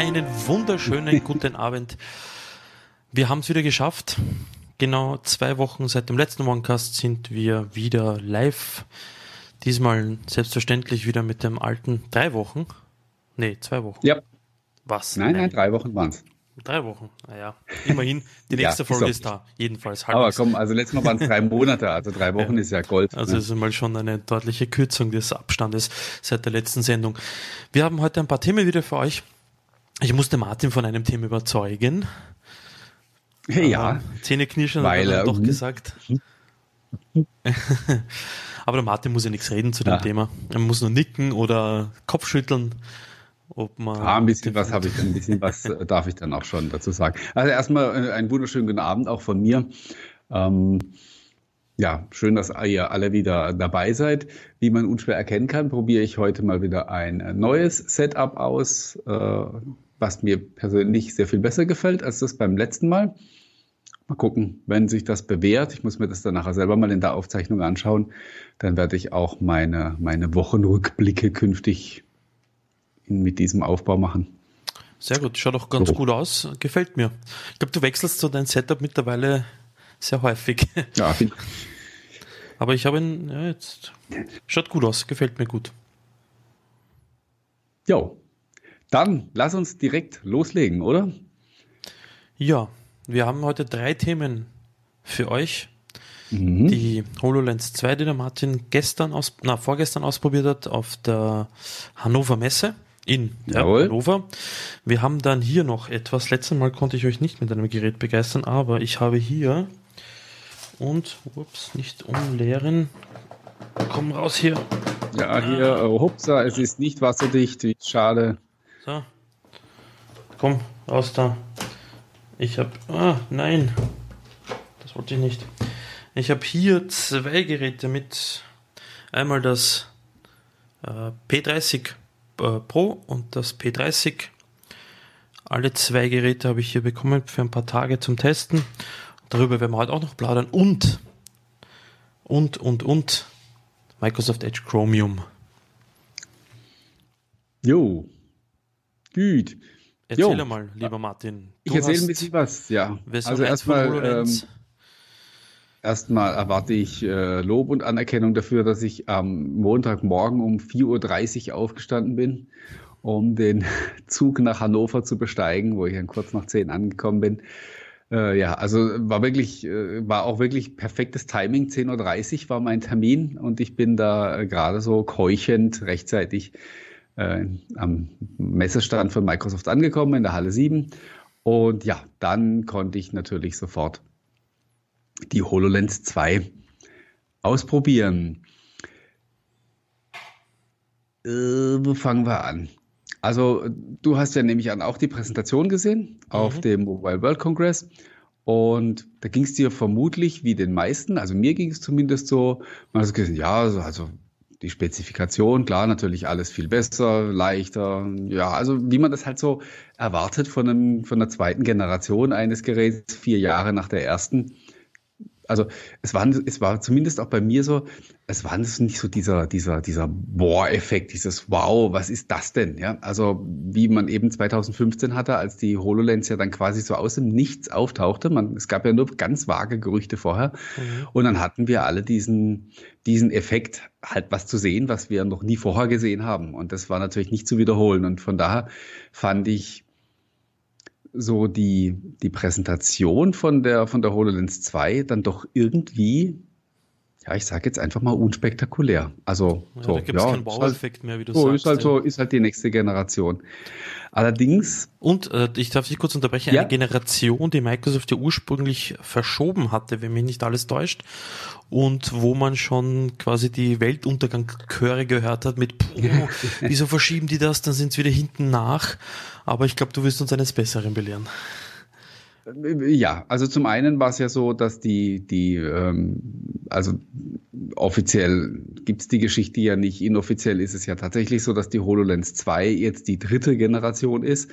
einen wunderschönen guten Abend. Wir haben es wieder geschafft. Genau zwei Wochen seit dem letzten OneCast sind wir wieder live. Diesmal selbstverständlich wieder mit dem alten drei Wochen. Nee, zwei Wochen. Ja. Was? Nein, nein, drei Wochen waren es. Drei Wochen, naja. Immerhin, die nächste Ja, Folge so. ist da. Jedenfalls Aber halbwegs. komm, also letztes Mal waren es drei Monate, also drei Wochen Ja. ist ja Gold. Also ne? es ist mal schon eine deutliche Kürzung des Abstandes seit der letzten Sendung. Wir haben heute ein paar Themen wieder für euch. Ich musste Martin von einem Thema überzeugen. ja, Aber Zähneknirschen Weil hat er doch gesagt. Aber der Martin muss ja nichts reden zu dem Ja. Thema. Er muss nur nicken oder Kopfschütteln. Ob man ah, ein bisschen was habe ich ein bisschen was äh, darf ich dann auch schon dazu sagen. Also erstmal äh, einen wunderschönen guten Abend auch von mir. Ähm, ja, schön, dass ihr alle wieder dabei seid. Wie man unschwer erkennen kann, probiere ich heute mal wieder ein neues Setup aus, äh, was mir persönlich sehr viel besser gefällt als das beim letzten Mal. Mal gucken, wenn sich das bewährt. Ich muss mir das dann nachher selber mal in der Aufzeichnung anschauen. Dann werde ich auch meine, meine Wochenrückblicke künftig mit diesem Aufbau machen. Sehr gut, schaut auch ganz So. gut aus. Gefällt mir. Ich glaube, du wechselst so dein Setup mittlerweile sehr häufig. Ja, find, Aber ich habe ihn, ja, jetzt schaut gut aus, gefällt mir gut. jo. Dann lass uns direkt loslegen, oder? Ja, wir haben heute drei Themen für euch. Mhm. Die HoloLens 2, die der Martin gestern aus, na, vorgestern ausprobiert hat auf der Hannover Messe in ja. Hannover. Wir haben dann hier noch etwas. Letztes Mal konnte ich euch nicht mit einem Gerät begeistern, aber ich habe hier und, ups, nicht umleeren. Komm raus hier. Ja, hier, äh, hupsa, es ist nicht wasserdicht, schade. So. Komm, raus da. Ich habe. Ah, nein. Das wollte ich nicht. Ich habe hier zwei Geräte mit. Einmal das äh, P30 äh, Pro und das P30. Alle zwei Geräte habe ich hier bekommen für ein paar Tage zum Testen. Darüber werden wir heute auch noch plaudern. Und, und, und, und Microsoft Edge Chromium. Jo. Gut. Erzähl Jo. mal, lieber Martin. Ich erzähle ein bisschen was, ja. Also 1 von erstmal ähm, erstmal erwarte ich äh, Lob und Anerkennung dafür, dass ich am Montagmorgen um 4.30 Uhr aufgestanden bin, um den Zug nach Hannover zu besteigen, wo ich dann kurz nach 10 angekommen bin. Äh, ja, also war wirklich, äh, war auch wirklich perfektes Timing. 10.30 Uhr war mein Termin und ich bin da äh, gerade so keuchend rechtzeitig äh, am Messestand von Microsoft angekommen in der Halle 7. Und ja, dann konnte ich natürlich sofort die HoloLens 2 ausprobieren. Äh, wo fangen wir an? Also, du hast ja nämlich an auch die Präsentation gesehen auf Mhm. dem Mobile World Congress. Und da ging es dir vermutlich wie den meisten, also mir ging es zumindest so, man hat gesehen, ja, also, also die Spezifikation, klar, natürlich alles viel besser, leichter, ja, also wie man das halt so erwartet von, einem, von der zweiten Generation eines Geräts, vier Jahre nach der ersten also es war, es war zumindest auch bei mir so, es war nicht so dieser, dieser, dieser Boah-Effekt, dieses Wow, was ist das denn? Ja, also wie man eben 2015 hatte, als die HoloLens ja dann quasi so aus dem Nichts auftauchte. Man, es gab ja nur ganz vage Gerüchte vorher. Mhm. Und dann hatten wir alle diesen, diesen Effekt, halt was zu sehen, was wir noch nie vorher gesehen haben. Und das war natürlich nicht zu wiederholen. Und von daher fand ich so die, die Präsentation von der, von der HoloLens 2 dann doch irgendwie, ja, ich sage jetzt einfach mal unspektakulär. Also, Ja, so, da gibt es ja, keinen ist halt, Wow-Effekt mehr, wie du so, sagst. ist halt ja. so, ist halt die nächste Generation. Allerdings, Und äh, ich darf dich kurz unterbrechen, Ja. eine Generation, die Microsoft ja ursprünglich verschoben hatte, wenn mich nicht alles täuscht, und wo man schon quasi die Weltuntergangschöre gehört hat mit, puh, wieso verschieben die das, dann sind sie wieder hinten nach. Aber ich glaube, du wirst uns eines Besseren belehren. Ja, also zum einen war es ja so, dass die, die, ähm, also offiziell gibt's die Geschichte ja nicht, inoffiziell ist es ja tatsächlich so, dass die HoloLens 2 jetzt die dritte Generation ist,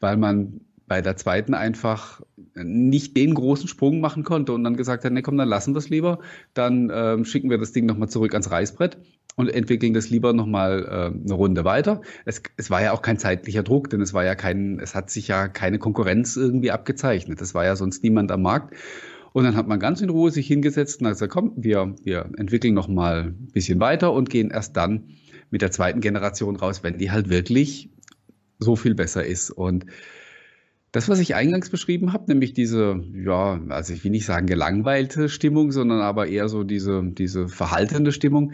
weil man bei der zweiten einfach nicht den großen Sprung machen konnte und dann gesagt hat, ne komm, dann lassen wir es lieber, dann ähm, schicken wir das Ding nochmal zurück ans Reißbrett und entwickeln das lieber nochmal äh, eine Runde weiter. Es, es war ja auch kein zeitlicher Druck, denn es war ja kein, es hat sich ja keine Konkurrenz irgendwie abgezeichnet. Es war ja sonst niemand am Markt. Und dann hat man ganz in Ruhe sich hingesetzt und hat gesagt, komm, wir, wir entwickeln nochmal ein bisschen weiter und gehen erst dann mit der zweiten Generation raus, wenn die halt wirklich so viel besser ist. Und das, was ich eingangs beschrieben habe, nämlich diese, ja, also ich will nicht sagen gelangweilte Stimmung, sondern aber eher so diese, diese verhaltende Stimmung,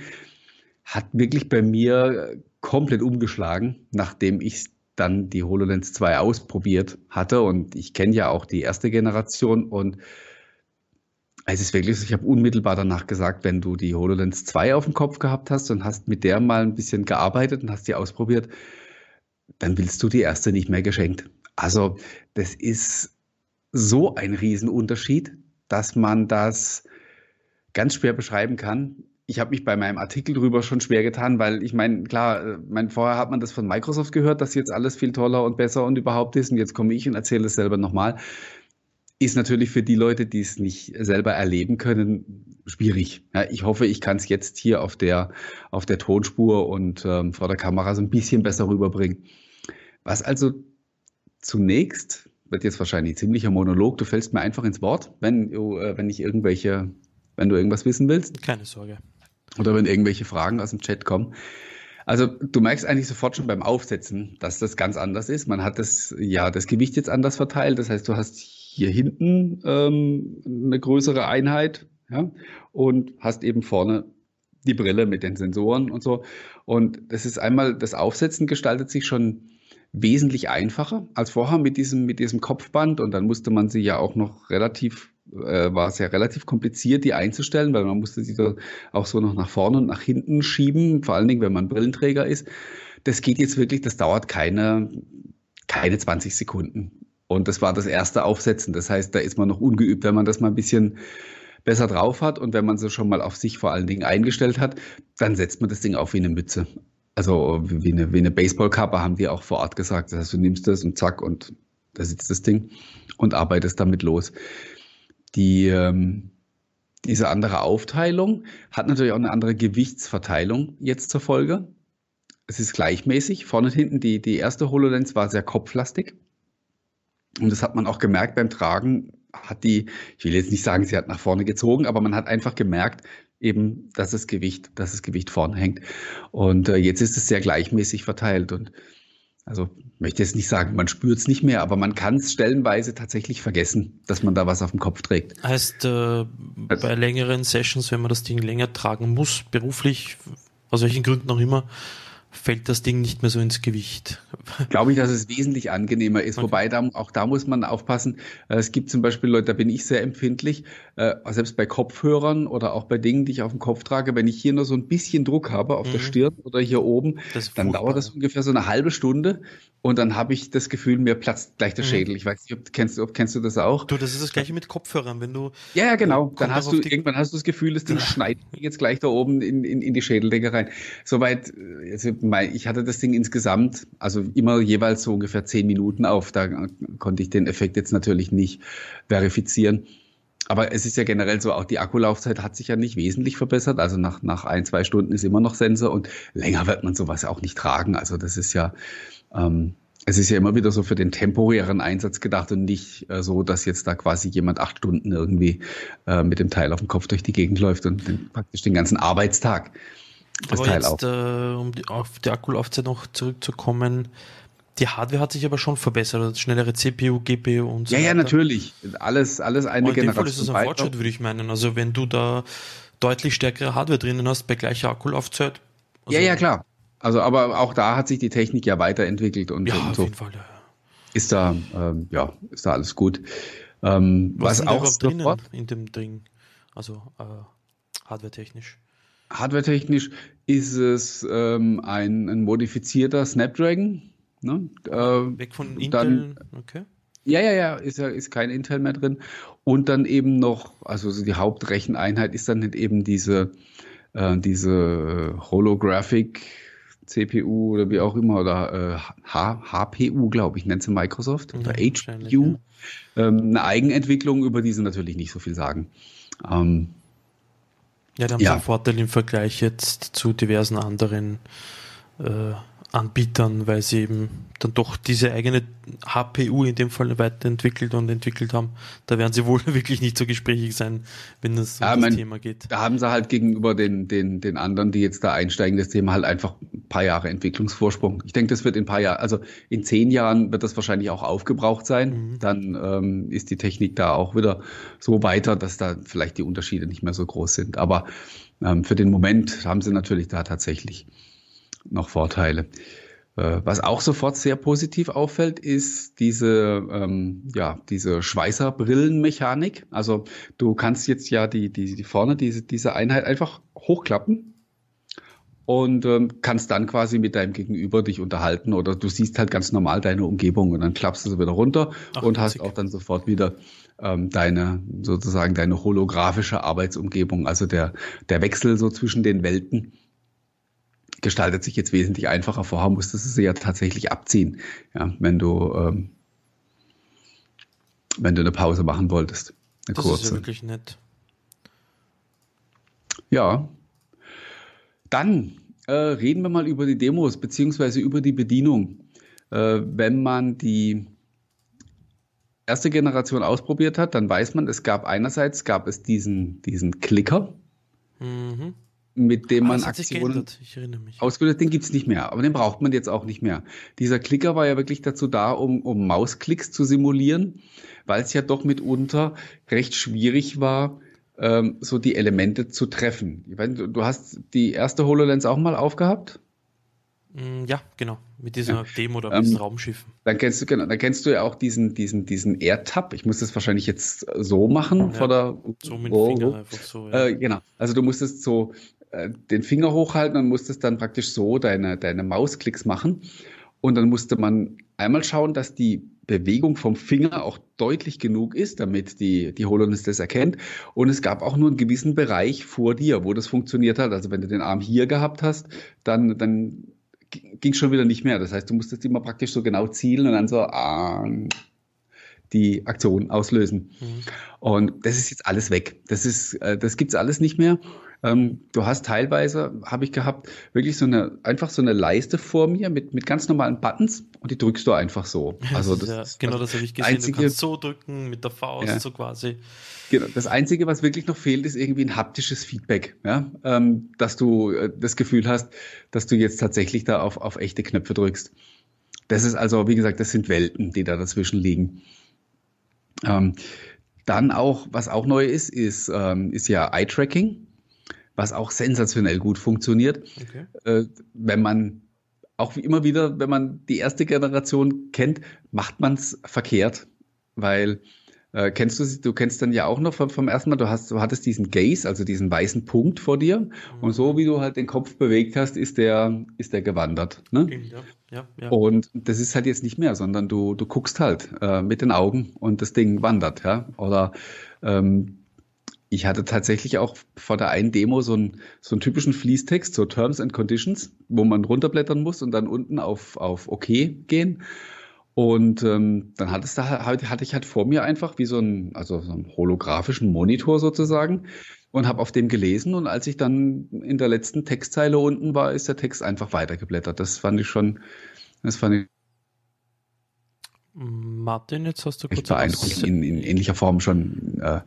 hat wirklich bei mir komplett umgeschlagen, nachdem ich dann die HoloLens 2 ausprobiert hatte. Und ich kenne ja auch die erste Generation und es ist wirklich ich habe unmittelbar danach gesagt, wenn du die HoloLens 2 auf dem Kopf gehabt hast und hast mit der mal ein bisschen gearbeitet und hast die ausprobiert, dann willst du die erste nicht mehr geschenkt. Also das ist so ein Riesenunterschied, dass man das ganz schwer beschreiben kann. Ich habe mich bei meinem Artikel drüber schon schwer getan, weil ich meine, klar, äh, mein, vorher hat man das von Microsoft gehört, dass jetzt alles viel toller und besser und überhaupt ist. Und jetzt komme ich und erzähle es selber nochmal. Ist natürlich für die Leute, die es nicht selber erleben können, schwierig. Ja, ich hoffe, ich kann es jetzt hier auf der, auf der Tonspur und ähm, vor der Kamera so ein bisschen besser rüberbringen. Was also zunächst wird jetzt wahrscheinlich ziemlicher Monolog. Du fällst mir einfach ins Wort, wenn, du, äh, wenn ich irgendwelche, wenn du irgendwas wissen willst. Keine Sorge. Oder wenn irgendwelche Fragen aus dem Chat kommen. Also du merkst eigentlich sofort schon beim Aufsetzen, dass das ganz anders ist. Man hat das ja das Gewicht jetzt anders verteilt. Das heißt, du hast hier hinten ähm, eine größere Einheit ja, und hast eben vorne die Brille mit den Sensoren und so. Und das ist einmal, das Aufsetzen gestaltet sich schon wesentlich einfacher als vorher mit diesem, mit diesem Kopfband. Und dann musste man sie ja auch noch relativ, äh, war es ja relativ kompliziert, die einzustellen, weil man musste sie auch so noch nach vorne und nach hinten schieben, vor allen Dingen, wenn man Brillenträger ist. Das geht jetzt wirklich, das dauert keine, keine 20 Sekunden. Und das war das erste Aufsetzen. Das heißt, da ist man noch ungeübt, wenn man das mal ein bisschen besser drauf hat und wenn man sie schon mal auf sich vor allen Dingen eingestellt hat, dann setzt man das Ding auf wie eine Mütze. Also wie eine, wie eine Baseballkappe haben die auch vor Ort gesagt. Das heißt, du nimmst das und zack und da sitzt das Ding und arbeitest damit los. Die, ähm, diese andere Aufteilung hat natürlich auch eine andere Gewichtsverteilung jetzt zur Folge. Es ist gleichmäßig. Vorne und hinten, die, die erste HoloLens war sehr kopflastig. Und das hat man auch gemerkt beim Tragen, hat die, ich will jetzt nicht sagen, sie hat nach vorne gezogen, aber man hat einfach gemerkt, eben, dass das Gewicht, dass das Gewicht vorne hängt. Und äh, jetzt ist es sehr gleichmäßig verteilt und also möchte jetzt nicht sagen, man spürt es nicht mehr, aber man kann es stellenweise tatsächlich vergessen, dass man da was auf dem Kopf trägt. Heißt, äh, also, bei längeren Sessions, wenn man das Ding länger tragen muss, beruflich, aus welchen Gründen auch immer, fällt das Ding nicht mehr so ins Gewicht. Glaube ich, dass es wesentlich angenehmer ist. Okay. Wobei da, auch da muss man aufpassen. Äh, es gibt zum Beispiel Leute, da bin ich sehr empfindlich, äh, selbst bei Kopfhörern oder auch bei Dingen, die ich auf dem Kopf trage, wenn ich hier nur so ein bisschen Druck habe auf mhm. der Stirn oder hier oben, dann dauert das ungefähr so eine halbe Stunde und dann habe ich das Gefühl, mir platzt gleich der mhm. Schädel. Ich weiß nicht, ob kennst du, ob kennst du das auch? Du, das ist das gleiche mit Kopfhörern, wenn du. Ja, ja, genau. Dann hast du irgendwann hast du das Gefühl, das Ding ja. schneidet jetzt gleich da oben in, in, in die Schädeldecke rein. Soweit, also ich hatte das Ding insgesamt, also immer jeweils so ungefähr zehn Minuten auf. Da konnte ich den Effekt jetzt natürlich nicht verifizieren. Aber es ist ja generell so, auch die Akkulaufzeit hat sich ja nicht wesentlich verbessert. Also nach, nach ein, zwei Stunden ist immer noch Sensor und länger wird man sowas auch nicht tragen. Also das ist ja, ähm, es ist ja immer wieder so für den temporären Einsatz gedacht und nicht äh, so, dass jetzt da quasi jemand acht Stunden irgendwie äh, mit dem Teil auf dem Kopf durch die Gegend läuft und den, praktisch den ganzen Arbeitstag das aber Teil jetzt, äh, um die, auf die Akkulaufzeit noch zurückzukommen, die Hardware hat sich aber schon verbessert, schnellere CPU, GPU und so. Ja, weiter. ja, natürlich. Alles, alles eine und in Generation. Dem Fall ist das ein Fortschritt, würde ich meinen. Also wenn du da deutlich stärkere Hardware drinnen hast bei gleicher Akkulaufzeit. Also ja, ja, klar. Also, aber auch da hat sich die Technik ja weiterentwickelt und, ja, und so. Auf jeden Fall, ja. Ist da, ähm, ja, ist da alles gut. Ähm, was, was auch drinnen in dem Ding, also äh, hardware-technisch. Hardware-technisch ist es ähm, ein, ein modifizierter Snapdragon. Ne? Äh, Weg von Intel, dann, okay. Ja, ja, ja, ist ja ist kein Intel mehr drin. Und dann eben noch, also die Hauptrecheneinheit ist dann eben diese, äh, diese Holographic CPU oder wie auch immer, oder äh, H HPU, glaube ich, nennt sie Microsoft, oder HPU. Ja. Ähm, eine Eigenentwicklung, über die sie natürlich nicht so viel sagen. Ähm, ja, da haben ja. sie einen Vorteil im Vergleich jetzt zu diversen anderen äh, Anbietern, weil sie eben dann doch diese eigene HPU in dem Fall weiterentwickelt und entwickelt haben. Da werden sie wohl wirklich nicht so gesprächig sein, wenn es um ja, das mein, Thema geht. Da haben sie halt gegenüber den, den, den anderen, die jetzt da einsteigen, das Thema halt einfach ein paar Jahre Entwicklungsvorsprung. Ich denke, das wird in ein paar Jahren, also in zehn Jahren wird das wahrscheinlich auch aufgebraucht sein. Mhm. Dann ähm, ist die Technik da auch wieder so weiter, dass da vielleicht die Unterschiede nicht mehr so groß sind. Aber ähm, für den Moment haben sie natürlich da tatsächlich noch Vorteile. Äh, was auch sofort sehr positiv auffällt, ist diese, ähm, ja, diese Schweißerbrillenmechanik. Also du kannst jetzt ja die, die, die vorne diese, diese Einheit einfach hochklappen und ähm, kannst dann quasi mit deinem Gegenüber dich unterhalten oder du siehst halt ganz normal deine Umgebung und dann klappst du sie wieder runter Ach, und hast auch dann sofort wieder ähm, deine sozusagen deine holographische Arbeitsumgebung, also der der Wechsel so zwischen den Welten gestaltet sich jetzt wesentlich einfacher. Vorher musstest du sie ja tatsächlich abziehen, ja, wenn du, ähm, wenn du eine Pause machen wolltest. Eine das kurze. ist ja wirklich nett. Ja. Dann äh, reden wir mal über die Demos beziehungsweise über die Bedienung. Äh, wenn man die erste Generation ausprobiert hat, dann weiß man, es gab einerseits gab es diesen, diesen Klicker. Mhm mit dem man Aktionen ausgelöst, den gibt's nicht mehr, aber den braucht man jetzt auch nicht mehr. Dieser Klicker war ja wirklich dazu da, um, um Mausklicks zu simulieren, weil es ja doch mitunter recht schwierig war, ähm, so die Elemente zu treffen. Ich weiß, du, hast die erste HoloLens auch mal aufgehabt? Mm, ja, genau. Mit dieser ja. Demo oder mit diesen ähm, Raumschiffen. Dann kennst du, genau, dann kennst du ja auch diesen, diesen, diesen AirTab. Ich muss das wahrscheinlich jetzt so machen ja, vor der. So mit dem oh, Finger einfach so, ja. Äh, genau. Also du musstest so äh, den Finger hochhalten und musstest dann praktisch so deine, deine Mausklicks machen. Und dann musste man einmal schauen, dass die Bewegung vom Finger auch deutlich genug ist, damit die, die HoloLens das erkennt. Und es gab auch nur einen gewissen Bereich vor dir, wo das funktioniert hat. Also wenn du den Arm hier gehabt hast, dann, dann ging schon wieder nicht mehr. Das heißt, du musstest immer praktisch so genau zielen und dann so ah, die Aktion auslösen. Mhm. Und das ist jetzt alles weg. Das ist, äh, das gibt's alles nicht mehr. Ähm, du hast teilweise, habe ich gehabt, wirklich so eine, einfach so eine Leiste vor mir mit, mit ganz normalen Buttons und die drückst du einfach so. Also das, ja, genau, das habe ich gesehen. Einzige, du kannst so drücken mit der Faust, ja. so quasi. Genau. Das Einzige, was wirklich noch fehlt, ist irgendwie ein haptisches Feedback, ja? Ähm, dass du äh, das Gefühl hast, dass du jetzt tatsächlich da auf, auf echte Knöpfe drückst. Das ist also, wie gesagt, das sind Welten, die da dazwischen liegen. Ähm, dann auch, was auch neu ist, ist, ähm, ist ja Eye-Tracking was auch sensationell gut funktioniert. Okay. Äh, wenn man auch wie immer wieder, wenn man die erste Generation kennt, macht man es verkehrt, weil äh, kennst du, du kennst dann ja auch noch vom, vom ersten Mal, du, hast, du hattest diesen Gaze, also diesen weißen Punkt vor dir. Mhm. Und so wie du halt den Kopf bewegt hast, ist der, ist der gewandert. Ne? Ja, ja, ja. Und das ist halt jetzt nicht mehr, sondern du, du guckst halt äh, mit den Augen und das Ding wandert, ja. Oder ähm, ich hatte tatsächlich auch vor der einen Demo so einen, so einen typischen Fließtext, so Terms and Conditions, wo man runterblättern muss und dann unten auf, auf OK gehen. Und ähm, dann hat es da, hatte ich halt vor mir einfach wie so ein, also so einen holographischen Monitor sozusagen und habe auf dem gelesen. Und als ich dann in der letzten Textzeile unten war, ist der Text einfach weitergeblättert. Das fand ich schon, das fand ich Martin, jetzt hast du kurz beeindruckend in, in ähnlicher Form schon äh,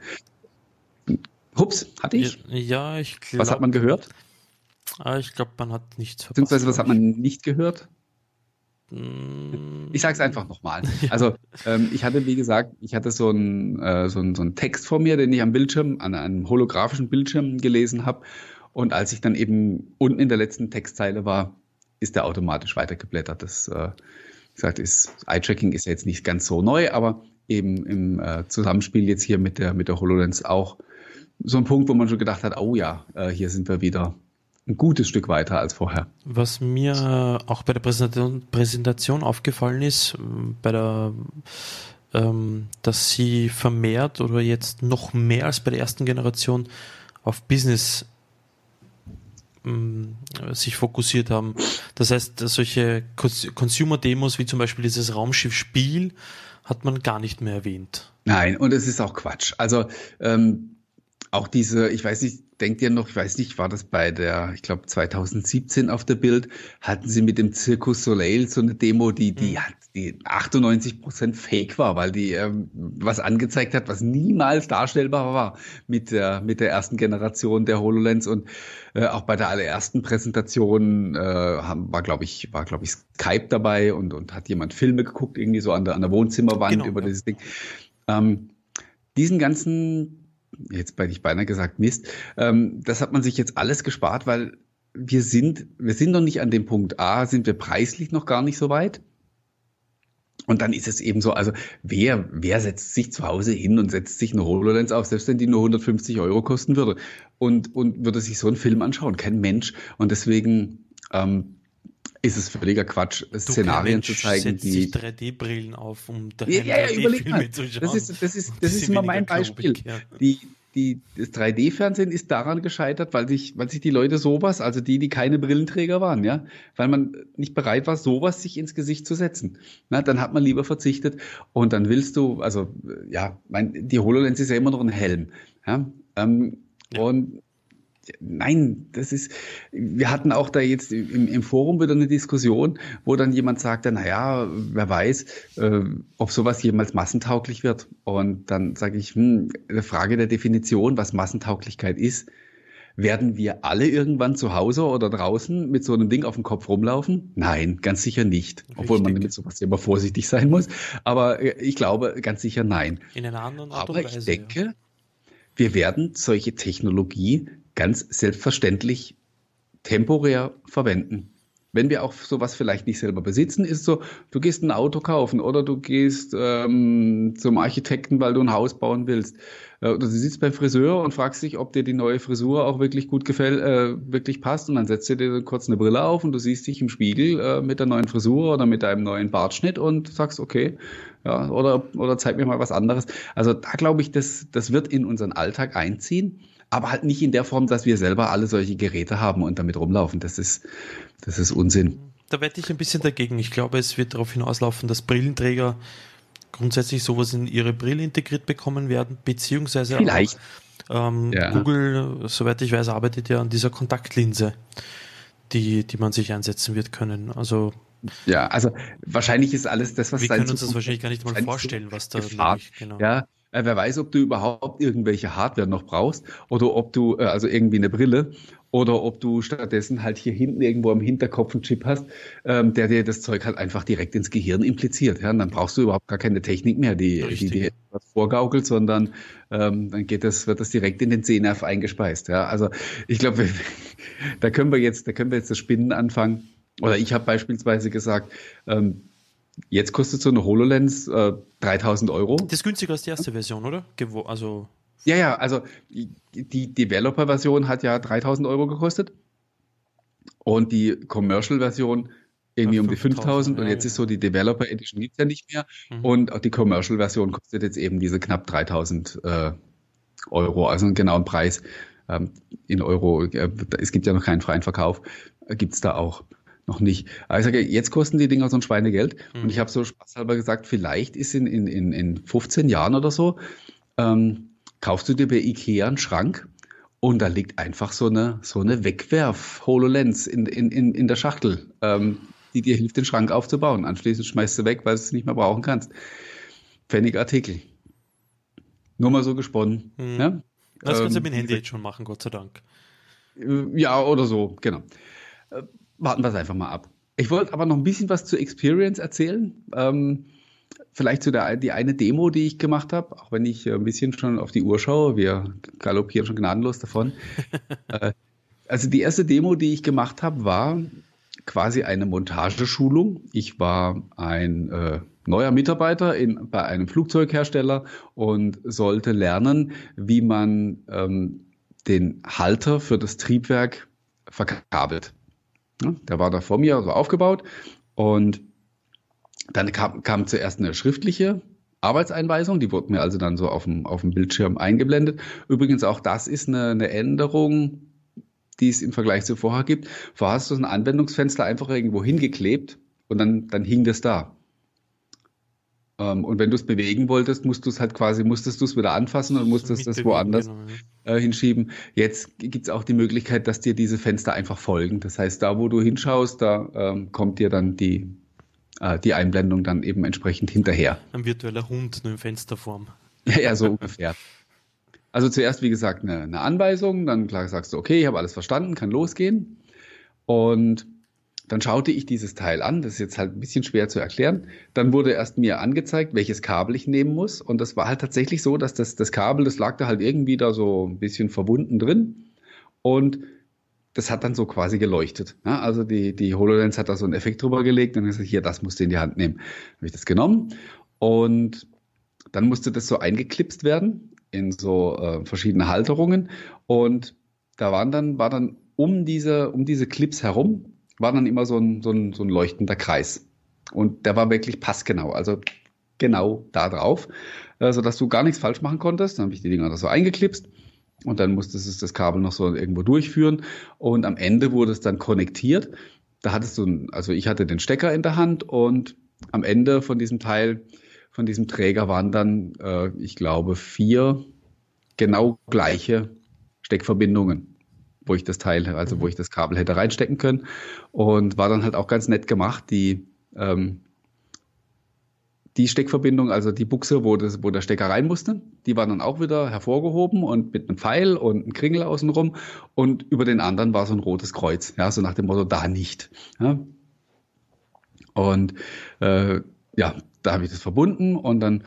Hups, hatte ich? Ja, ich glaube. Was hat man gehört? Ah, ich glaube, man hat nichts verpasst. Beziehungsweise, was hat man nicht gehört? Mm. Ich sage es einfach nochmal. Also ähm, ich hatte, wie gesagt, ich hatte so einen äh, so so einen Text vor mir, den ich am Bildschirm, an einem holographischen Bildschirm gelesen habe. Und als ich dann eben unten in der letzten Textzeile war, ist der automatisch weitergeblättert. Das, äh, wie gesagt, ist Eye-Tracking ist ja jetzt nicht ganz so neu, aber eben im äh, Zusammenspiel jetzt hier mit der mit der HoloLens auch so ein Punkt, wo man schon gedacht hat, oh ja, äh, hier sind wir wieder ein gutes Stück weiter als vorher. Was mir auch bei der Präsentation, Präsentation aufgefallen ist, bei der, ähm, dass sie vermehrt oder jetzt noch mehr als bei der ersten Generation auf Business ähm, sich fokussiert haben. Das heißt, solche Consumer-Demos wie zum Beispiel dieses Raumschiff-Spiel hat man gar nicht mehr erwähnt. Nein, und es ist auch Quatsch. Also ähm, auch diese, ich weiß nicht, denkt ihr noch, ich weiß nicht, war das bei der, ich glaube 2017 auf der Bild, hatten sie mit dem Circus Soleil so eine Demo, die, die, mhm. die 98 Prozent fake war, weil die ähm, was angezeigt hat, was niemals darstellbar war mit der, mit der ersten Generation der HoloLens und äh, auch bei der allerersten Präsentation äh, haben, war, glaube ich, war, glaube ich, Skype dabei und, und hat jemand Filme geguckt, irgendwie so an der, an der Wohnzimmerwand genau, über ja. dieses Ding. Ähm, diesen ganzen jetzt bei ich beinahe gesagt Mist, ähm, das hat man sich jetzt alles gespart, weil wir sind, wir sind noch nicht an dem Punkt A, sind wir preislich noch gar nicht so weit. Und dann ist es eben so, also wer, wer setzt sich zu Hause hin und setzt sich eine HoloLens auf, selbst wenn die nur 150 Euro kosten würde und, und würde sich so einen Film anschauen? Kein Mensch. Und deswegen ähm, ist es völliger Quatsch, Szenarien Mensch, zu zeigen, die 3D-Brillen auf, um ja, ja, ja, überleg mal. Das ist, das ist, das ist, das ist immer mein Beispiel. Klobig, ja. Die, die, das 3D-Fernsehen ist daran gescheitert, weil sich, weil sich die Leute sowas, also die, die keine Brillenträger waren, ja, weil man nicht bereit war, sowas sich ins Gesicht zu setzen. Na, dann hat man lieber verzichtet und dann willst du, also ja, mein, die HoloLens ist ja immer noch ein Helm. Ja, ähm, ja. Und Nein, das ist, wir hatten auch da jetzt im, im, Forum wieder eine Diskussion, wo dann jemand sagte, naja, wer weiß, äh, ob sowas jemals massentauglich wird. Und dann sage ich, hm, eine Frage der Definition, was Massentauglichkeit ist. Werden wir alle irgendwann zu Hause oder draußen mit so einem Ding auf dem Kopf rumlaufen? Nein, ganz sicher nicht. Richtig. Obwohl man mit sowas immer vorsichtig sein muss. Aber äh, ich glaube ganz sicher nein. In einer anderen Art Aber ich denke, ja. wir werden solche Technologie ganz selbstverständlich temporär verwenden. Wenn wir auch sowas vielleicht nicht selber besitzen, ist so, du gehst ein Auto kaufen oder du gehst ähm, zum Architekten, weil du ein Haus bauen willst. Äh, oder du sitzt beim Friseur und fragst dich, ob dir die neue Frisur auch wirklich gut gefällt, äh, wirklich passt. Und dann setzt du dir kurz eine Brille auf und du siehst dich im Spiegel äh, mit der neuen Frisur oder mit deinem neuen Bartschnitt und sagst, okay, ja, oder, oder zeig mir mal was anderes. Also da glaube ich, das, das wird in unseren Alltag einziehen aber halt nicht in der Form, dass wir selber alle solche Geräte haben und damit rumlaufen. Das ist, das ist Unsinn. Da wette ich ein bisschen dagegen. Ich glaube, es wird darauf hinauslaufen, dass Brillenträger grundsätzlich sowas in ihre Brille integriert bekommen werden, beziehungsweise Vielleicht. Auch, ähm, ja. Google, soweit ich weiß, arbeitet ja an dieser Kontaktlinse, die, die man sich einsetzen wird können. Also ja, also wahrscheinlich ist alles das, was wir können uns das wahrscheinlich gar nicht mal vorstellen, was da nämlich, genau. Ja, äh, wer weiß, ob du überhaupt irgendwelche Hardware noch brauchst oder ob du, äh, also irgendwie eine Brille, oder ob du stattdessen halt hier hinten irgendwo am Hinterkopf einen Chip hast, ähm, der dir das Zeug halt einfach direkt ins Gehirn impliziert. Ja? Und dann brauchst du überhaupt gar keine Technik mehr, die, die dir etwas vorgaukelt, sondern ähm, dann geht das, wird das direkt in den Sehnerv eingespeist. Ja? Also ich glaube, da können wir jetzt, da können wir jetzt das Spinnen anfangen. Oder ich habe beispielsweise gesagt, ähm, Jetzt kostet so eine HoloLens äh, 3000 Euro. Das ist günstiger als die erste Version, oder? Gewo also ja, ja, also die Developer-Version hat ja 3000 Euro gekostet und die Commercial-Version irgendwie um die 5000 und jetzt ist so die Developer Edition gibt es ja nicht mehr mhm. und auch die Commercial Version kostet jetzt eben diese knapp 3000 äh, Euro, also einen genauen Preis ähm, in Euro. Äh, es gibt ja noch keinen freien Verkauf, äh, gibt es da auch noch nicht. Aber ich sage, jetzt kosten die Dinger so ein Schweinegeld. Mhm. Und ich habe so spaßhalber gesagt, vielleicht ist in, in, in, in 15 Jahren oder so, ähm, kaufst du dir bei Ikea einen Schrank und da liegt einfach so eine, so eine Wegwerf-HoloLens in, in, in, in der Schachtel, ähm, die dir hilft, den Schrank aufzubauen. Anschließend schmeißt du weg, weil du es nicht mehr brauchen kannst. Pfennigartikel. Nur mal so gesponnen. Mhm. Ja? Das kannst du ähm, mit dem Handy jetzt schon machen, Gott sei Dank. Ja, oder so, genau. Warten wir es einfach mal ab. Ich wollte aber noch ein bisschen was zur Experience erzählen. Ähm, vielleicht zu der die eine Demo, die ich gemacht habe, auch wenn ich ein bisschen schon auf die Uhr schaue. Wir galoppieren schon gnadenlos davon. äh, also die erste Demo, die ich gemacht habe, war quasi eine Montageschulung. Ich war ein äh, neuer Mitarbeiter in, bei einem Flugzeughersteller und sollte lernen, wie man ähm, den Halter für das Triebwerk verkabelt. Der war da vor mir so aufgebaut und dann kam, kam zuerst eine schriftliche Arbeitseinweisung, die wurde mir also dann so auf dem, auf dem Bildschirm eingeblendet. Übrigens auch das ist eine, eine Änderung, die es im Vergleich zu vorher gibt. Vorher hast du ein Anwendungsfenster einfach irgendwo hingeklebt und dann, dann hing das da. Ähm, und wenn du es bewegen wolltest, musst du es halt quasi, musstest du es wieder anfassen und musstest es woanders genau, ja. äh, hinschieben. Jetzt gibt es auch die Möglichkeit, dass dir diese Fenster einfach folgen. Das heißt, da wo du hinschaust, da ähm, kommt dir dann die, äh, die Einblendung dann eben entsprechend hinterher. Ein virtueller Hund nur in Fensterform. Ja, ja, so ungefähr. Also zuerst, wie gesagt, eine, eine Anweisung, dann klar sagst du, okay, ich habe alles verstanden, kann losgehen. Und dann schaute ich dieses Teil an, das ist jetzt halt ein bisschen schwer zu erklären. Dann wurde erst mir angezeigt, welches Kabel ich nehmen muss. Und das war halt tatsächlich so, dass das, das Kabel, das lag da halt irgendwie da so ein bisschen verbunden drin. Und das hat dann so quasi geleuchtet. Ja, also die, die HoloLens hat da so einen Effekt drüber gelegt und gesagt, hier, das musst du in die Hand nehmen. Habe ich das genommen und dann musste das so eingeklipst werden in so äh, verschiedene Halterungen und da waren dann, war dann um diese, um diese Clips herum war dann immer so ein, so ein, so ein leuchtender Kreis. Und der war wirklich passgenau, also genau da drauf, äh, sodass du gar nichts falsch machen konntest. Dann habe ich die Dinger so eingeklipst und dann musstest du das Kabel noch so irgendwo durchführen und am Ende wurde es dann konnektiert. Da hattest du, also ich hatte den Stecker in der Hand und am Ende von diesem Teil, von diesem Träger waren dann, äh, ich glaube, vier genau gleiche Steckverbindungen wo ich das Teil, also wo ich das Kabel hätte reinstecken können. Und war dann halt auch ganz nett gemacht, die, ähm, die Steckverbindung, also die Buchse, wo, das, wo der Stecker rein musste, die war dann auch wieder hervorgehoben und mit einem Pfeil und einem Kringel außenrum. Und über den anderen war so ein rotes Kreuz, ja, so nach dem Motto, da nicht. Ja. Und äh, ja, da habe ich das verbunden und dann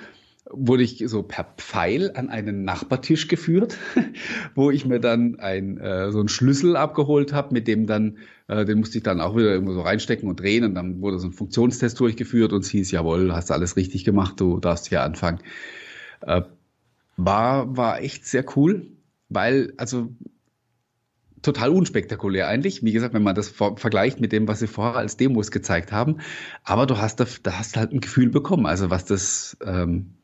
wurde ich so per Pfeil an einen Nachbartisch geführt, wo ich mir dann ein, äh, so einen Schlüssel abgeholt habe, mit dem dann, äh, den musste ich dann auch wieder irgendwo so reinstecken und drehen und dann wurde so ein Funktionstest durchgeführt und es hieß, jawohl, hast alles richtig gemacht, du darfst hier anfangen. Äh, war, war echt sehr cool, weil, also total unspektakulär eigentlich. Wie gesagt, wenn man das vergleicht mit dem, was sie vorher als Demos gezeigt haben. Aber du hast da, da hast halt ein Gefühl bekommen, also was das, ähm,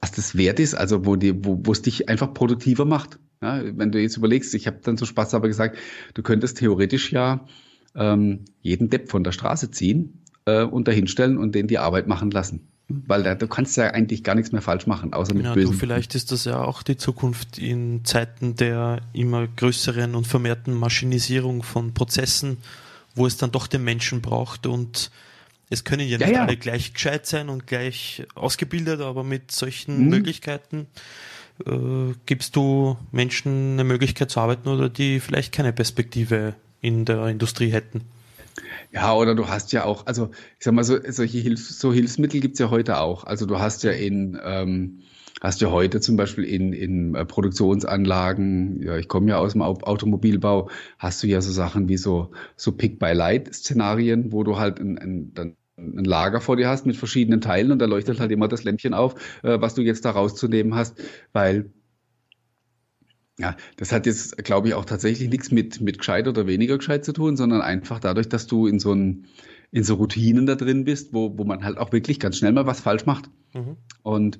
was das wert ist, also wo, die, wo, wo es dich einfach produktiver macht. Ja, wenn du jetzt überlegst, ich habe dann so Spaß aber gesagt, du könntest theoretisch ja ähm, jeden Depp von der Straße ziehen äh, und dahinstellen und den die Arbeit machen lassen. Weil da, du kannst ja eigentlich gar nichts mehr falsch machen, außer mit ja, bösen. Du, vielleicht ist das ja auch die Zukunft in Zeiten der immer größeren und vermehrten Maschinisierung von Prozessen, wo es dann doch den Menschen braucht und es können ja nicht ja, ja. alle gleich gescheit sein und gleich ausgebildet, aber mit solchen mhm. Möglichkeiten äh, gibst du Menschen eine Möglichkeit zu arbeiten oder die vielleicht keine Perspektive in der Industrie hätten. Ja, oder du hast ja auch, also ich sag mal, so, solche Hilfs-, so Hilfsmittel gibt's ja heute auch. Also du hast ja in ähm, hast du heute zum Beispiel in, in äh, Produktionsanlagen, ja, ich komme ja aus dem Automobilbau, hast du ja so Sachen wie so, so Pick-by-Light-Szenarien, wo du halt ein, ein, dann ein Lager vor dir hast mit verschiedenen Teilen und da leuchtet halt immer das Lämpchen auf, äh, was du jetzt da rauszunehmen hast, weil ja, das hat jetzt, glaube ich, auch tatsächlich nichts mit, mit gescheit oder weniger gescheit zu tun, sondern einfach dadurch, dass du in so ein, in so Routinen da drin bist, wo, wo man halt auch wirklich ganz schnell mal was falsch macht. Mhm. Und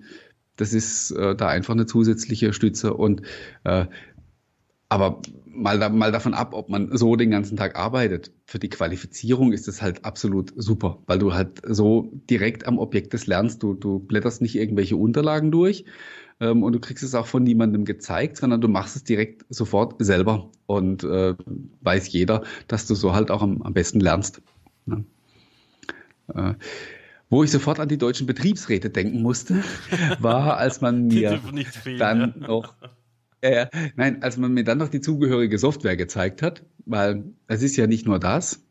das ist äh, da einfach eine zusätzliche Stütze und äh, aber mal, da, mal davon ab, ob man so den ganzen Tag arbeitet. Für die Qualifizierung ist das halt absolut super, weil du halt so direkt am Objekt des lernst. Du, du blätterst nicht irgendwelche Unterlagen durch ähm, und du kriegst es auch von niemandem gezeigt, sondern du machst es direkt sofort selber und äh, weiß jeder, dass du so halt auch am, am besten lernst. Ja. Äh, wo ich sofort an die deutschen Betriebsräte denken musste, war, als man mir dann noch äh, nein, als man mir dann noch die zugehörige Software gezeigt hat, weil es ist ja nicht nur das.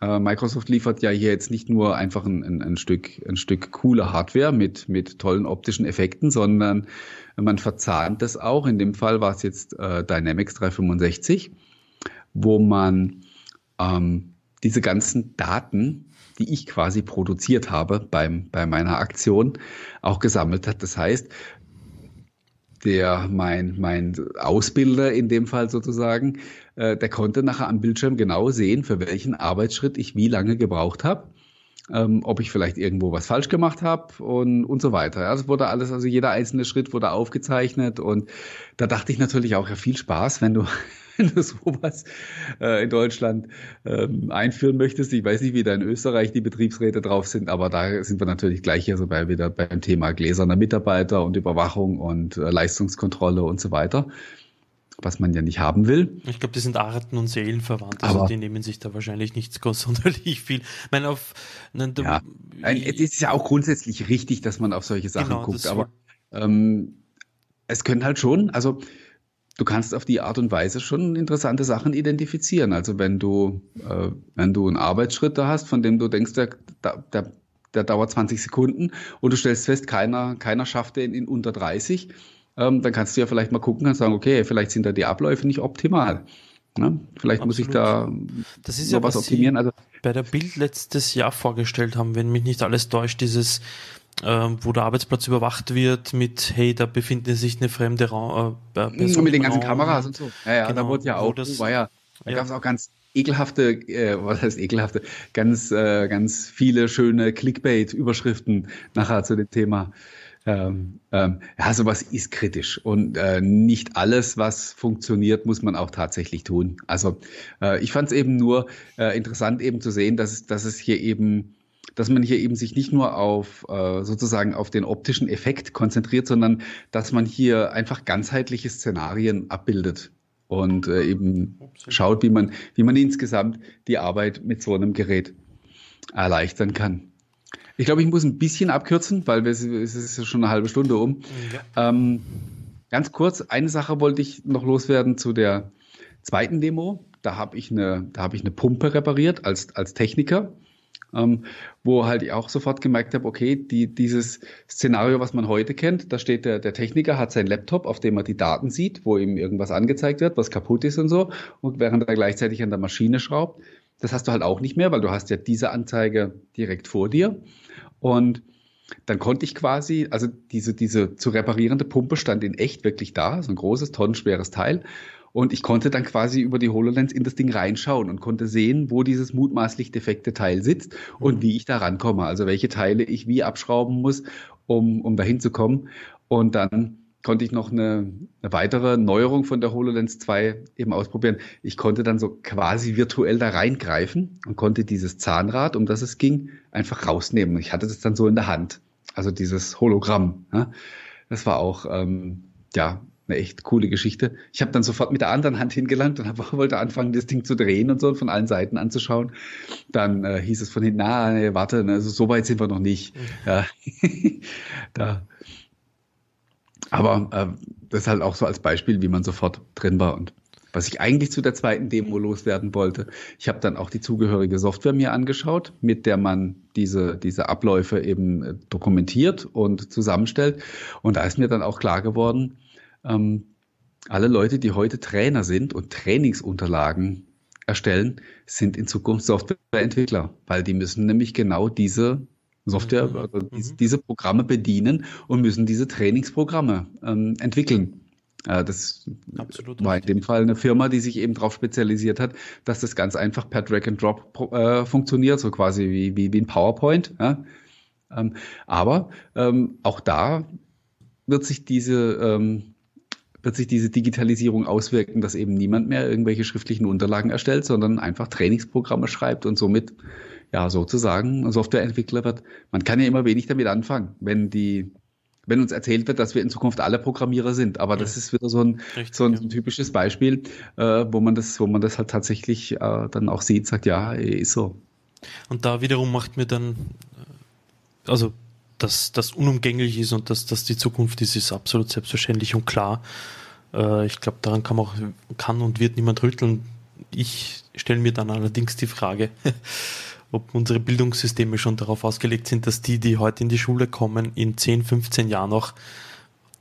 Äh, Microsoft liefert ja hier jetzt nicht nur einfach ein, ein, ein, Stück, ein Stück coole Hardware mit, mit tollen optischen Effekten, sondern man verzahnt das auch. In dem Fall war es jetzt äh, Dynamics 365, wo man ähm, diese ganzen Daten die ich quasi produziert habe beim, bei meiner Aktion, auch gesammelt hat. Das heißt, der mein, mein Ausbilder in dem Fall sozusagen, äh, der konnte nachher am Bildschirm genau sehen, für welchen Arbeitsschritt ich wie lange gebraucht habe. ähm, ob ich vielleicht irgendwo was falsch gemacht habe und, und so weiter. Ja, es wurde alles, also jeder einzelne Schritt wurde aufgezeichnet und da dachte ich natürlich auch, ja, viel Spaß, wenn du, wenn du sowas äh, in Deutschland ähm, einführen möchtest. Ich weiß nicht, wie da in Österreich die Betriebsräte drauf sind, aber da sind wir natürlich gleich hier so bei, wieder beim Thema gläserner Mitarbeiter und Überwachung und äh, Leistungskontrolle und so weiter was man ja nicht haben will. Ich glaube, die sind Arten und Seelen verwandt, also die nehmen sich da wahrscheinlich nicht sonderlich viel. Ich meine, auf, ne, ja, es ist ja auch grundsätzlich richtig, dass man auf solche Sachen genau, guckt, aber ähm, es können halt schon, also du kannst auf die Art und Weise schon interessante Sachen identifizieren. Also wenn du, äh, wenn du einen Arbeitsschritt da hast, von dem du denkst, der, der, der dauert 20 Sekunden und du stellst fest, keiner, keiner schafft den in unter 30, ähm, dann kannst du ja vielleicht mal gucken und sagen, okay, vielleicht sind da die Abläufe nicht optimal. Ne? Vielleicht Absolut. muss ich da das ist ja, was, was optimieren. Also bei der Bild letztes Jahr vorgestellt haben, wenn mich nicht alles täuscht, dieses wo der Arbeitsplatz überwacht wird mit, hey, da befindet sich eine fremde Raum, äh, äh Person Mit den ganzen Raum. Kameras und so. Ja, ja, genau, da wurde ja auch, das, war ja, da ja. gab es auch ganz ekelhafte, äh, was heißt ekelhafte, ganz, äh, ganz viele schöne Clickbait-Überschriften nachher zu dem Thema. Ähm, ähm, ja, sowas ist kritisch und äh, nicht alles, was funktioniert, muss man auch tatsächlich tun. Also äh, ich fand es eben nur äh, interessant eben zu sehen, dass, dass es hier eben dass man hier eben sich nicht nur auf äh, sozusagen auf den optischen Effekt konzentriert, sondern dass man hier einfach ganzheitliche Szenarien abbildet und äh, eben schaut, wie man, wie man insgesamt die Arbeit mit so einem Gerät erleichtern kann. Ich glaube, ich muss ein bisschen abkürzen, weil es ist ja schon eine halbe Stunde um. Ja. Ähm, ganz kurz, eine Sache wollte ich noch loswerden zu der zweiten Demo. Da habe ich eine, da habe ich eine Pumpe repariert als, als Techniker. Ähm, wo halt ich auch sofort gemerkt habe, okay, die, dieses Szenario, was man heute kennt, da steht der, der Techniker, hat seinen Laptop, auf dem er die Daten sieht, wo ihm irgendwas angezeigt wird, was kaputt ist und so, und während er gleichzeitig an der Maschine schraubt. Das hast du halt auch nicht mehr, weil du hast ja diese Anzeige direkt vor dir. Und dann konnte ich quasi, also diese, diese zu reparierende Pumpe stand in echt wirklich da, so ein großes, tonnenschweres Teil. Und ich konnte dann quasi über die HoloLens in das Ding reinschauen und konnte sehen, wo dieses mutmaßlich defekte Teil sitzt und mhm. wie ich da rankomme. Also welche Teile ich wie abschrauben muss, um, um dahin zu kommen. Und dann konnte ich noch eine, eine weitere Neuerung von der HoloLens 2 eben ausprobieren. Ich konnte dann so quasi virtuell da reingreifen und konnte dieses Zahnrad, um das es ging, einfach rausnehmen. Ich hatte das dann so in der Hand. Also dieses Hologramm. Ja. Das war auch ähm, ja eine echt coole Geschichte. Ich habe dann sofort mit der anderen Hand hingelangt und hab, wollte anfangen, das Ding zu drehen und so und von allen Seiten anzuschauen. Dann äh, hieß es von hinten, na, nee, warte, also so weit sind wir noch nicht. Mhm. Ja. da aber äh, das ist halt auch so als Beispiel, wie man sofort drin war. Und was ich eigentlich zu der zweiten Demo loswerden wollte, ich habe dann auch die zugehörige Software mir angeschaut, mit der man diese, diese Abläufe eben äh, dokumentiert und zusammenstellt. Und da ist mir dann auch klar geworden, ähm, alle Leute, die heute Trainer sind und Trainingsunterlagen erstellen, sind in Zukunft Softwareentwickler, weil die müssen nämlich genau diese Software, mhm. also diese, mhm. diese, Programme bedienen und müssen diese Trainingsprogramme ähm, entwickeln. Äh, das Absolut war richtig. in dem Fall eine Firma, die sich eben darauf spezialisiert hat, dass das ganz einfach per Drag and Drop äh, funktioniert, so quasi wie, wie, wie ein PowerPoint. Ja? Ähm, aber ähm, auch da wird sich diese ähm, wird sich diese Digitalisierung auswirken, dass eben niemand mehr irgendwelche schriftlichen Unterlagen erstellt, sondern einfach Trainingsprogramme schreibt und somit ja, sozusagen Softwareentwickler wird. Man kann ja immer wenig damit anfangen, wenn die, wenn uns erzählt wird, dass wir in Zukunft alle Programmierer sind. Aber ja. das ist wieder so ein, Richtig, so ein, ja. typisches Beispiel, äh, wo man das, wo man das halt tatsächlich äh, dann auch sieht, sagt, ja, ist so. Und da wiederum macht mir dann, also, dass das unumgänglich ist und dass das die Zukunft ist, ist absolut selbstverständlich und klar. Äh, ich glaube, daran kann auch, kann und wird niemand rütteln. Ich stelle mir dann allerdings die Frage, ob unsere Bildungssysteme schon darauf ausgelegt sind, dass die, die heute in die Schule kommen, in 10, 15 Jahren noch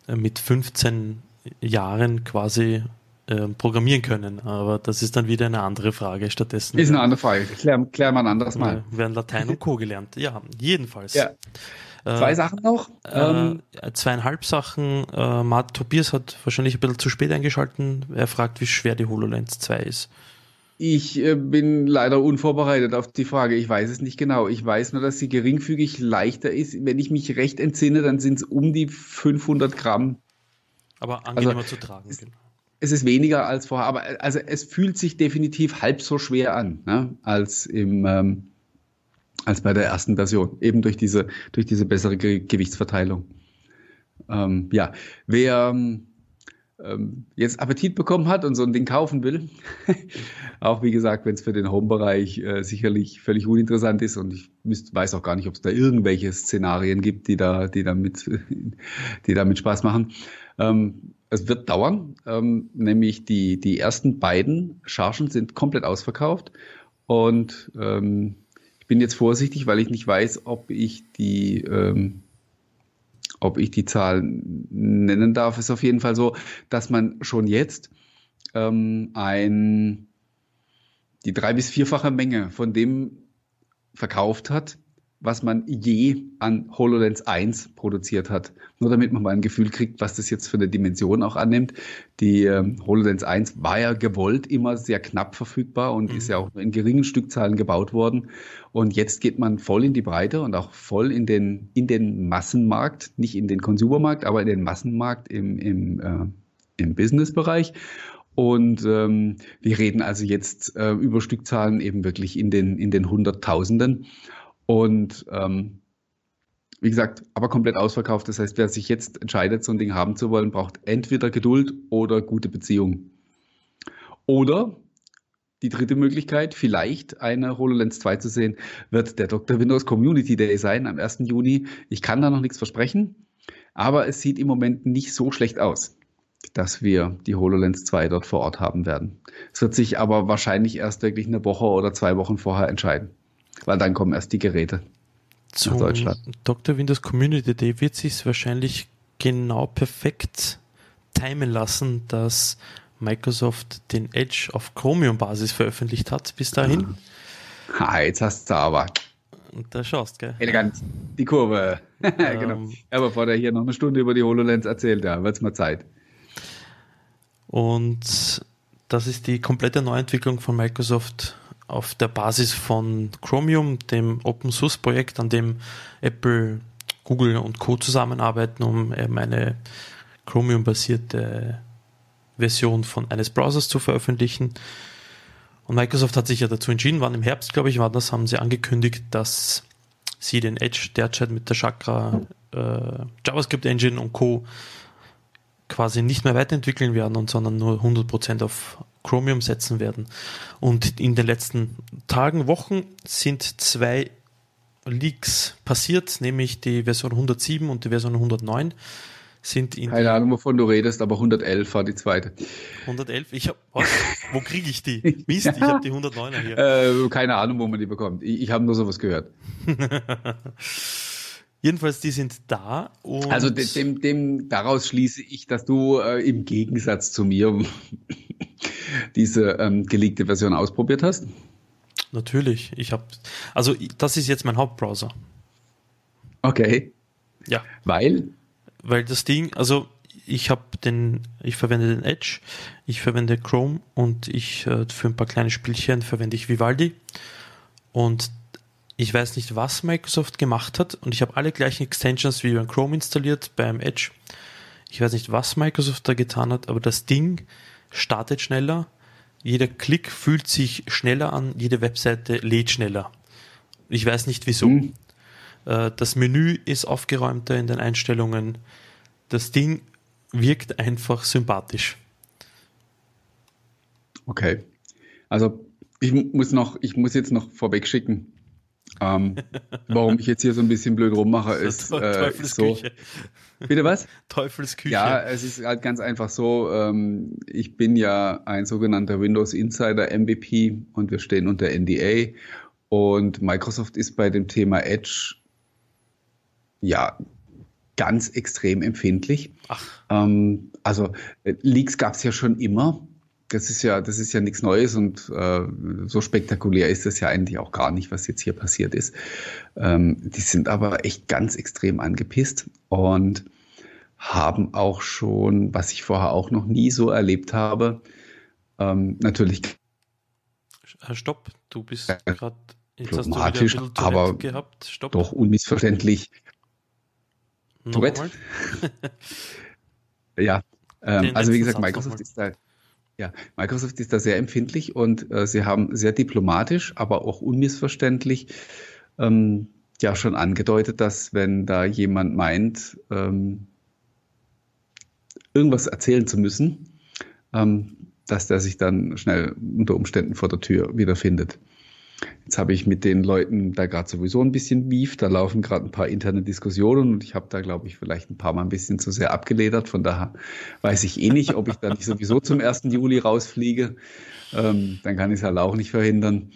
äh, mit 15 Jahren quasi äh, programmieren können. Aber das ist dann wieder eine andere Frage. Stattdessen ist eine andere Frage. Klären, klären wir ein anderes Mal. werden Latein und Co. gelernt. Ja, jedenfalls. Ja. Äh, Zwei äh, Sachen noch. Ähm, äh, zweieinhalb Sachen. Äh, Mart Tobias hat wahrscheinlich ein bisschen zu spät eingeschalten. Er fragt, wie schwer die HoloLens 2 ist. Ich äh, bin leider unvorbereitet auf die Frage. Ich weiß es nicht genau. Ich weiß nur, dass sie geringfügig leichter ist. Wenn ich mich recht entsinne, dann sind es um die 500 Gramm. Aber angenehmer also, zu tragen. Genau. es, ist weniger als vorher, aber also es fühlt sich definitiv halb so schwer an ne, als im ähm, als bei der ersten Version, eben durch diese durch diese bessere Ge Gewichtsverteilung. Ähm, ja, wer ähm, ähm, jetzt Appetit bekommen hat und so ein Ding kaufen will, auch wie gesagt, wenn es für den Home-Bereich äh, sicherlich völlig uninteressant ist und ich müsst, weiß auch gar nicht, ob es da irgendwelche Szenarien gibt, die da, die damit, die damit Spaß machen. Ähm, es wird dauern, ähm, nämlich die, die ersten beiden Chargen sind komplett ausverkauft und ähm, bin jetzt vorsichtig, weil ich nicht weiß, ob ich die ähm, ob ich die Zahl nennen darf, ist auf jeden Fall so, dass man schon jetzt ähm, ein, die drei- bis vierfache Menge von dem verkauft hat, was man je an HoloLens 1 produziert hat. Nur damit man mal ein Gefühl kriegt, was das jetzt für eine Dimension auch annimmt. Die ähm, HoloLens 1 war ja gewollt immer sehr knapp verfügbar und mhm. ist ja auch in geringen Stückzahlen gebaut worden. Und jetzt geht man voll in die Breite und auch voll in den, in den Massenmarkt, nicht in den Konsumermarkt, aber in den Massenmarkt im, im, äh, im Businessbereich. Und ähm, wir reden also jetzt äh, über Stückzahlen eben wirklich in den, in den Hunderttausenden. Und ähm, wie gesagt, aber komplett ausverkauft. Das heißt, wer sich jetzt entscheidet, so ein Ding haben zu wollen, braucht entweder Geduld oder gute Beziehung. Oder die dritte Möglichkeit, vielleicht eine HoloLens 2 zu sehen, wird der Dr. Windows Community Day sein am 1. Juni. Ich kann da noch nichts versprechen, aber es sieht im Moment nicht so schlecht aus, dass wir die HoloLens 2 dort vor Ort haben werden. Es wird sich aber wahrscheinlich erst wirklich eine Woche oder zwei Wochen vorher entscheiden weil dann kommen erst die Geräte nach Deutschland. Dr. Windows Community Day wird sich wahrscheinlich genau perfekt timen lassen, dass Microsoft den Edge auf Chromium-Basis veröffentlicht hat bis dahin. Ha, jetzt hast du aber. Da schaust, gell? Elegant. Die Kurve. genau. Ähm, ja, bevor der hier noch eine Stunde über die HoloLens erzählt, da wird es mal Zeit. Und das ist die komplette Neuentwicklung von Microsoft auf der Basis von Chromium, dem Open Source Projekt, an dem Apple, Google und Co. zusammenarbeiten, um eine Chromium-basierte Version von eines Browsers zu veröffentlichen. Und Microsoft hat sich ja dazu entschieden, wann im Herbst, glaube ich, war das, haben sie angekündigt, dass sie den Edge derzeit mit der Chakra äh, JavaScript Engine und Co. quasi nicht mehr weiterentwickeln werden und sondern nur 100% auf Chromium setzen werden. Und in den letzten Tagen, Wochen sind zwei Leaks passiert, nämlich die Version 107 und die Version 109 sind in Keine Ahnung, wovon du redest, aber 111 war die zweite. 111? Ich hab, was? Wo kriege ich die? Mist, ich habe die 109er hier. Äh, keine Ahnung, wo man die bekommt. Ich, ich habe nur sowas gehört. Jedenfalls, die sind da. also dem, dem, daraus schließe ich, dass du äh, im Gegensatz zu mir diese ähm, geleakte Version ausprobiert hast? Natürlich. Ich habe, also das ist jetzt mein Hauptbrowser. Okay. Ja. Weil? Weil das Ding, also ich habe den, ich verwende den Edge, ich verwende Chrome und ich äh, für ein paar kleine Spielchen verwende ich Vivaldi. Und ich weiß nicht, was Microsoft gemacht hat und ich habe alle gleichen Extensions wie beim Chrome installiert, beim Edge. Ich weiß nicht, was Microsoft da getan hat, aber das Ding startet schneller, jeder Klick fühlt sich schneller an, jede Webseite lädt schneller. Ich weiß nicht wieso. Mhm. Das Menü ist aufgeräumter in den Einstellungen. Das Ding wirkt einfach sympathisch. Okay. Also ich muss noch, ich muss jetzt noch vorweg schicken. Ähm, warum ich jetzt hier so ein bisschen blöd rummache, ist, äh, ist so. Bitte was? Teufelsküche. Ja, es ist halt ganz einfach so. Ähm, ich bin ja ein sogenannter Windows Insider MVP und wir stehen unter NDA. Und Microsoft ist bei dem Thema Edge ja ganz extrem empfindlich. Ach. Ähm, also äh, Leaks gab es ja schon immer das ist ja, das ist ja nichts Neues und äh, so spektakulär ist das ja eigentlich auch gar nicht, was jetzt hier passiert ist. Ähm, die sind aber echt ganz extrem angepisst und haben auch schon, was ich vorher auch noch nie so erlebt habe, ähm, natürlich stopp, du bist gerade jetzt hast du wieder aber gehabt. Stopp. Doch unmissverständlich. Tourette. ja, ähm, also wie gesagt, Microsoft ist da ja, Microsoft ist da sehr empfindlich und äh, sie haben sehr diplomatisch, aber auch unmissverständlich ähm, ja schon angedeutet, dass wenn da jemand meint, ähm, irgendwas erzählen zu müssen, ähm, dass der sich dann schnell unter Umständen vor der Tür wiederfindet. Jetzt habe ich mit den Leuten da gerade sowieso ein bisschen Beef. Da laufen gerade ein paar interne Diskussionen und ich habe da, glaube ich, vielleicht ein paar Mal ein bisschen zu sehr abgeledert. Von daher weiß ich eh nicht, ob ich da nicht sowieso zum 1. Juli rausfliege. Ähm, dann kann ich es halt auch nicht verhindern.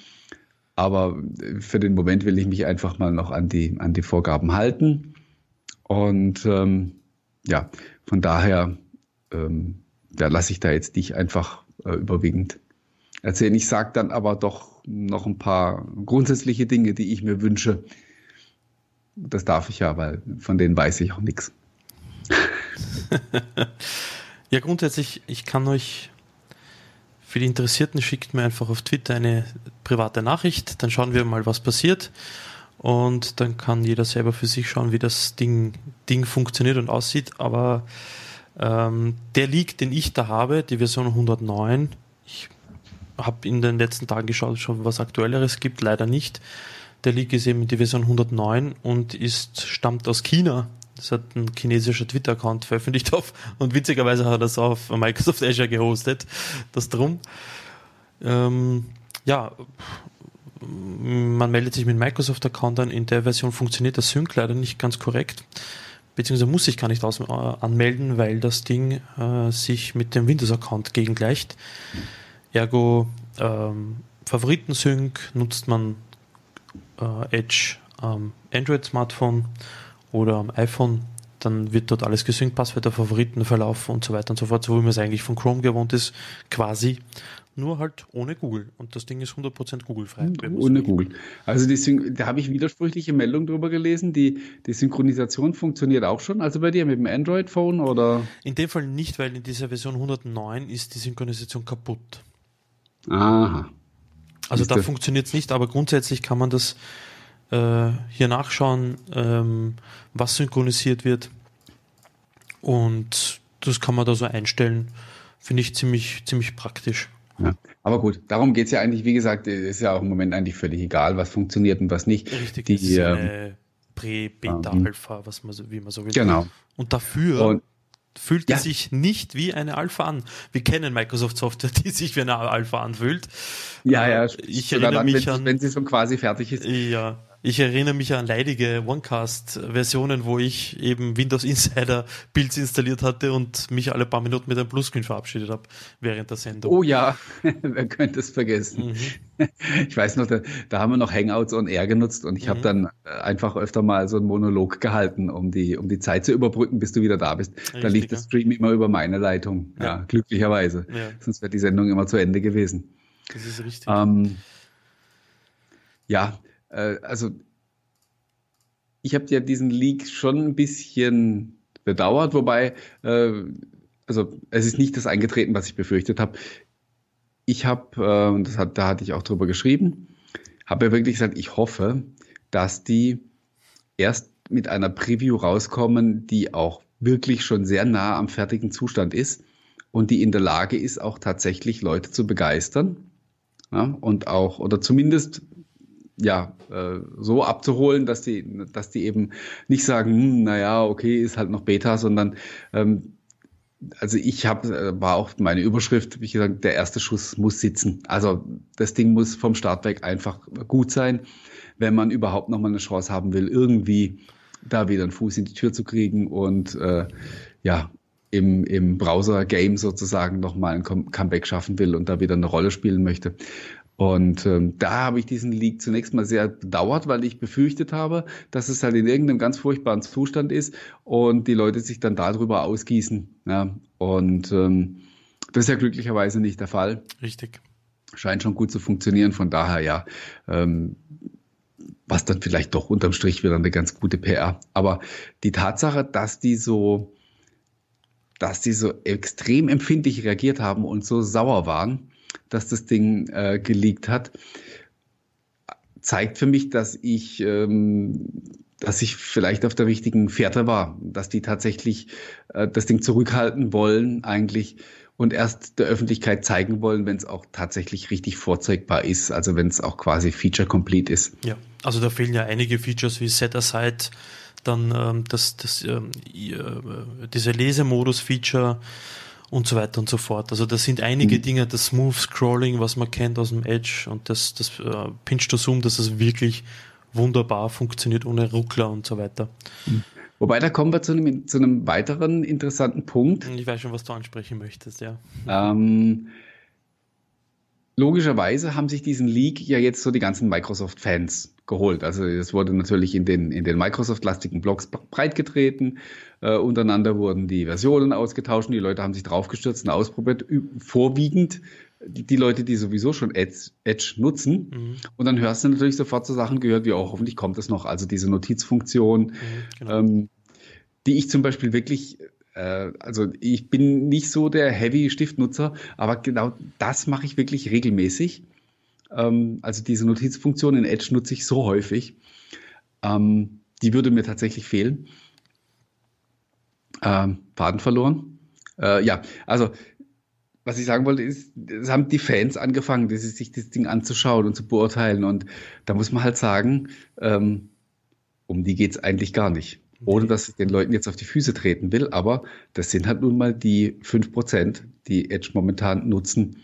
Aber für den Moment will ich mich einfach mal noch an die, an die Vorgaben halten. Und ähm, ja, von daher ähm, ja, lasse ich da jetzt dich einfach äh, überwiegend erzählen. Ich sage dann aber doch noch ein paar grundsätzliche Dinge, die ich mir wünsche. Das darf ich ja, weil von denen weiß ich auch nichts. ja, grundsätzlich, ich kann euch für die Interessierten schickt mir einfach auf Twitter eine private Nachricht, dann schauen wir mal, was passiert. Und dann kann jeder selber für sich schauen, wie das Ding, Ding funktioniert und aussieht. Aber ähm, der Leak, den ich da habe, die Version 109, ich habe in den letzten Tagen geschaut, schon was Aktuelleres gibt, leider nicht. Der Leak ist eben die Version 109 und ist, stammt aus China. Das hat ein chinesischer Twitter-Account veröffentlicht auf und witzigerweise hat er es auf Microsoft Azure gehostet. Das drum. Ähm, ja, man meldet sich mit Microsoft-Account an. In der Version funktioniert der Sync leider nicht ganz korrekt. Beziehungsweise muss ich gar nicht aus, äh, anmelden, weil das Ding äh, sich mit dem Windows-Account gegengleicht. Ergo ähm, Favoriten-Sync nutzt man äh, Edge am Android-Smartphone oder am iPhone, dann wird dort alles gesynkt, Passwörter, Favoriten verlaufen und so weiter und so fort, so wie man es eigentlich von Chrome gewohnt ist, quasi. Nur halt ohne Google. Und das Ding ist 100% Google-frei. Ohne Google. Also die, da habe ich widersprüchliche Meldungen drüber gelesen. Die, die Synchronisation funktioniert auch schon. Also bei dir mit dem Android-Phone oder? In dem Fall nicht, weil in dieser Version 109 ist die Synchronisation kaputt. Aha. Also da funktioniert es nicht, aber grundsätzlich kann man das äh, hier nachschauen, ähm, was synchronisiert wird. Und das kann man da so einstellen. Finde ich ziemlich, ziemlich praktisch. Ja, aber gut, darum geht es ja eigentlich, wie gesagt, ist ja auch im Moment eigentlich völlig egal, was funktioniert und was nicht. Richtig, die, ist eine ähm, Prä, Beta, ähm, Alpha, was man so, wie man so will. Genau. Und dafür und, fühlt ja. sich nicht wie eine Alpha an. Wir kennen Microsoft Software, die sich wie eine Alpha anfühlt. Ja, ja. Ich erinnere dann, mich wenn, an. Wenn sie schon quasi fertig ist. Ja. Ich erinnere mich an leidige OneCast-Versionen, wo ich eben Windows Insider Builds installiert hatte und mich alle paar Minuten mit einem Pluscreen verabschiedet habe während der Sendung. Oh ja, wer könnte es vergessen. Mhm. Ich weiß noch, da, da, haben wir noch Hangouts on Air genutzt und ich mhm. habe dann äh, einfach öfter mal so einen Monolog gehalten, um die, um die Zeit zu überbrücken, bis du wieder da bist. Richtig, da lief ja. das Stream immer über meine Leitung. Ja, ja glücklicherweise. Ja. Sonst wäre die Sendung immer zu Ende gewesen. Das ist richtig. Ähm, ja, äh, also ich habe ja diesen Leak schon ein bisschen bedauert, wobei, äh, also es ist nicht das eingetreten, was ich befürchtet habe. Ich habe, äh, das hat, da hatte ich auch drüber geschrieben, habe ja wirklich gesagt, ich hoffe, dass die erst mit einer Preview rauskommen, die auch wirklich schon sehr nah am fertigen Zustand ist und die in der Lage ist, auch tatsächlich Leute zu begeistern. Ja, und auch, oder zumindest ja, äh, so abzuholen, dass die, dass die eben nicht sagen, hm, naja, okay, ist halt noch Beta, sondern ähm, also ich habe, äh, war auch meine Überschrift, wie gesagt, der erste Schuss muss sitzen. Also das Ding muss vom Start weg einfach gut sein, wenn man überhaupt nochmal eine Chance haben will, irgendwie da wieder einen Fuß in die Tür zu kriegen und äh, ja, im, im Browser-Game sozusagen nochmal ein Comeback schaffen will und da wieder eine Rolle spielen möchte. Und ähm, da habe ich diesen Leak zunächst mal sehr bedauert, weil ich befürchtet habe, dass es halt in irgendeinem ganz furchtbaren Zustand ist und die Leute sich dann darüber ausgießen. Ja. Und ähm, das ist ja glücklicherweise nicht der Fall. Richtig. Scheint schon gut zu funktionieren. Von daher ja, ähm, was dann vielleicht doch unterm Strich wieder eine ganz gute PR. Aber die Tatsache, dass die so, dass die so extrem empfindlich reagiert haben und so sauer waren, dass das Ding äh, geleakt hat, zeigt für mich, dass ich, ähm, dass ich vielleicht auf der richtigen Fährte war, dass die tatsächlich äh, das Ding zurückhalten wollen eigentlich und erst der Öffentlichkeit zeigen wollen, wenn es auch tatsächlich richtig vorzeigbar ist, also wenn es auch quasi feature complete ist. Ja, also da fehlen ja einige Features wie Set Aside, dann ähm, das, das, ähm, äh, diese Lesemodus-Feature und so weiter und so fort. Also das sind einige mhm. Dinge, das Smooth Scrolling, was man kennt aus dem Edge und das, das äh, Pinch to Zoom, dass es wirklich wunderbar funktioniert ohne Ruckler und so weiter. Mhm. Wobei, da kommen wir zu einem, zu einem weiteren interessanten Punkt. Ich weiß schon, was du ansprechen möchtest, ja. Ähm, logischerweise haben sich diesen Leak ja jetzt so die ganzen Microsoft-Fans geholt. Also es wurde natürlich in den, in den Microsoft-lastigen Blogs breitgetreten. Äh, untereinander wurden die Versionen ausgetauscht und die Leute haben sich draufgestürzt und ausprobiert. Vorwiegend die, die Leute, die sowieso schon Edge, Edge nutzen. Mhm. Und dann hörst du natürlich sofort so Sachen gehört, wie auch hoffentlich kommt es noch. Also diese Notizfunktion, mhm, genau. ähm, die ich zum Beispiel wirklich also ich bin nicht so der Heavy Stiftnutzer, aber genau das mache ich wirklich regelmäßig. Ähm, also diese Notizfunktion in Edge nutze ich so häufig. Ähm, die würde mir tatsächlich fehlen. Ähm, Faden verloren. Äh, ja, also was ich sagen wollte, ist, es haben die Fans angefangen, sich das Ding anzuschauen und zu beurteilen. Und da muss man halt sagen, um die geht es eigentlich gar nicht ohne dass ich den Leuten jetzt auf die Füße treten will, aber das sind halt nun mal die 5%, die Edge momentan nutzen.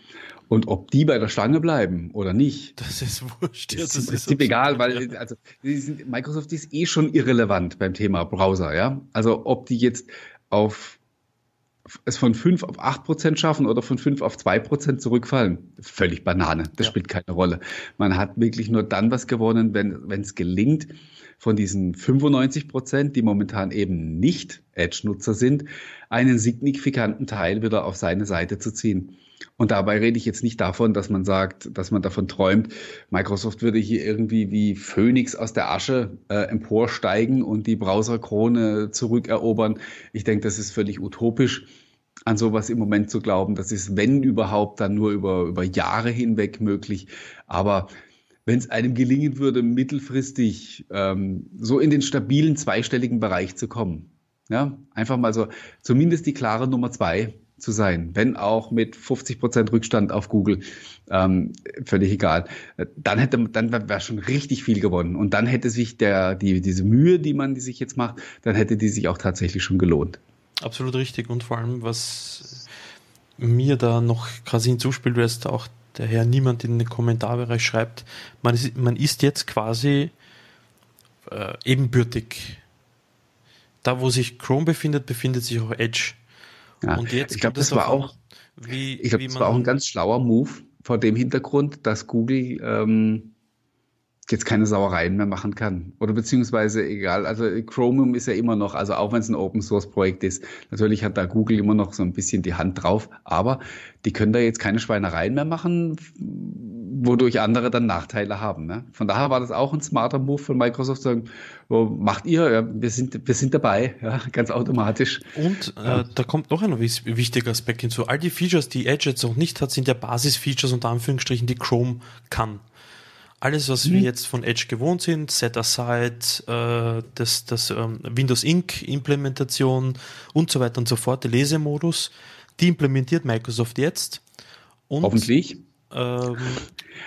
Und ob die bei der Stange bleiben oder nicht, das ist wurscht. Das, das ist, ist egal, weil also sind, Microsoft ist eh schon irrelevant beim Thema Browser, ja. Also ob die jetzt auf es von 5 auf 8 Prozent schaffen oder von 5 auf 2 Prozent zurückfallen, völlig Banane. Das ja. spielt keine Rolle. Man hat wirklich nur dann was gewonnen, wenn es gelingt, von diesen 95 Prozent, die momentan eben nicht Edge-Nutzer sind, einen signifikanten Teil wieder auf seine Seite zu ziehen. Und dabei rede ich jetzt nicht davon, dass man sagt, dass man davon träumt, Microsoft würde hier irgendwie wie Phönix aus der Asche äh, emporsteigen und die Browserkrone zurückerobern. Ich denke, das ist völlig utopisch, an sowas im Moment zu glauben. Das ist, wenn überhaupt, dann nur über, über Jahre hinweg möglich. Aber wenn es einem gelingen würde, mittelfristig ähm, so in den stabilen zweistelligen Bereich zu kommen. Ja, einfach mal so, zumindest die klare Nummer zwei zu sein, wenn auch mit 50 Prozent Rückstand auf Google, ähm, völlig egal. Dann hätte, dann wäre schon richtig viel gewonnen und dann hätte sich der, die, diese Mühe, die man die sich jetzt macht, dann hätte die sich auch tatsächlich schon gelohnt. Absolut richtig und vor allem, was mir da noch quasi hinzuspielt, wäre auch daher niemand in den Kommentarbereich schreibt, man ist, man ist jetzt quasi äh, ebenbürtig. Da, wo sich Chrome befindet, befindet sich auch Edge. Ja, und jetzt ich glaube, das war auch, wie, ich glaube, das war auch ein ganz schlauer Move vor dem Hintergrund, dass Google ähm, jetzt keine Sauereien mehr machen kann. Oder beziehungsweise egal, also Chromium ist ja immer noch, also auch wenn es ein Open Source Projekt ist, natürlich hat da Google immer noch so ein bisschen die Hand drauf, aber die können da jetzt keine Schweinereien mehr machen, wodurch andere dann Nachteile haben. Ne? Von daher war das auch ein smarter Move von Microsoft, sagen, oh, macht ihr, ja, wir sind, wir sind dabei, ja, ganz automatisch. Und äh, ja. da kommt noch ein wichtiger Aspekt hinzu. All die Features, die Edge jetzt noch nicht hat, sind ja Basis-Features unter Anführungsstrichen, die Chrome kann alles, was mhm. wir jetzt von Edge gewohnt sind, Set Aside, äh, das, das ähm, Windows Inc. Implementation und so weiter und so fort, der Lesemodus, die implementiert Microsoft jetzt. Und, Hoffentlich. Ähm,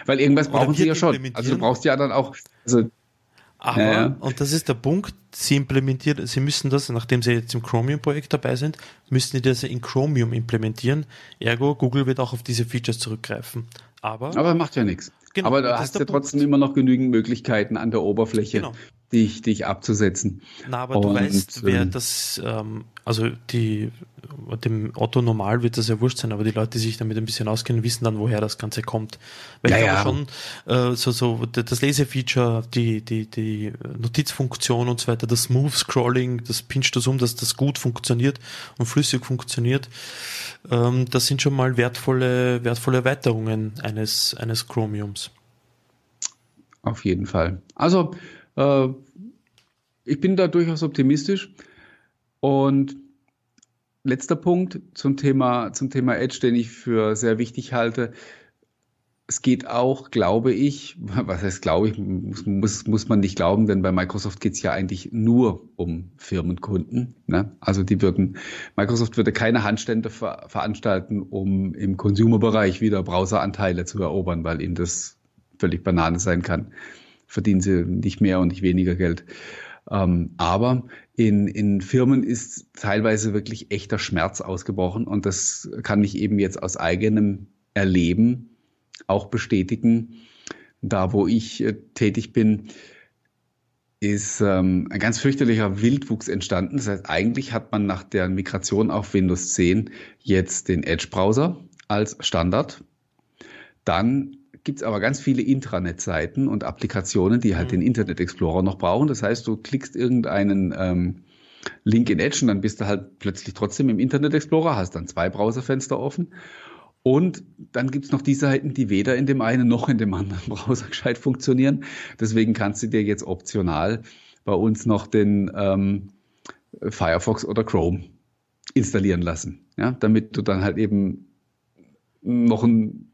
Weil irgendwas brauchen sie ja schon. Also du brauchst ja dann auch. Also, aber, ja. und das ist der Punkt, sie implementieren, sie müssen das, nachdem sie jetzt im Chromium-Projekt dabei sind, müssen sie das in Chromium implementieren. Ergo, Google wird auch auf diese Features zurückgreifen. Aber, aber macht ja nichts. Genau, Aber da hast du ja trotzdem immer noch genügend Möglichkeiten an der Oberfläche, genau. Dich, dich abzusetzen. Na, aber Und, du weißt, wer ähm, das, ähm, also die, dem Otto Normal wird das ja wurscht sein, aber die Leute, die sich damit ein bisschen auskennen, wissen dann, woher das Ganze kommt. Weil ja, ich ja. schon äh, so, so das Lesefeature, die, die, die Notizfunktion und so weiter, das Smooth Scrolling, das Pinch to Zoom, dass das gut funktioniert und flüssig funktioniert, ähm, das sind schon mal wertvolle, wertvolle Erweiterungen eines, eines Chromiums. Auf jeden Fall. Also, äh, ich bin da durchaus optimistisch. Und letzter Punkt zum Thema, zum Thema Edge, den ich für sehr wichtig halte. es geht auch, glaube ich, was heißt glaube ich, muss, muss, muss man nicht glauben, denn bei Microsoft geht es ja eigentlich nur um Firmenkunden. Ne? Also die würden, Microsoft würde keine Handstände ver veranstalten, um im Consumer-Bereich wieder Browseranteile zu erobern, weil ihnen das völlig Banane sein kann. Verdienen sie nicht mehr und nicht weniger Geld. Ähm, aber in, in Firmen ist teilweise wirklich echter Schmerz ausgebrochen und das kann ich eben jetzt aus eigenem Erleben auch bestätigen. Da, wo ich äh, tätig bin, ist ähm, ein ganz fürchterlicher Wildwuchs entstanden. Das heißt, eigentlich hat man nach der Migration auf Windows 10 jetzt den Edge-Browser als Standard. Dann gibt es aber ganz viele Intranet-Seiten und Applikationen, die halt mhm. den Internet Explorer noch brauchen. Das heißt, du klickst irgendeinen ähm, Link in Edge und dann bist du halt plötzlich trotzdem im Internet Explorer, hast dann zwei Browserfenster offen und dann gibt's noch die Seiten, die weder in dem einen noch in dem anderen Browser gescheit funktionieren. Deswegen kannst du dir jetzt optional bei uns noch den ähm, Firefox oder Chrome installieren lassen, ja, damit du dann halt eben noch einen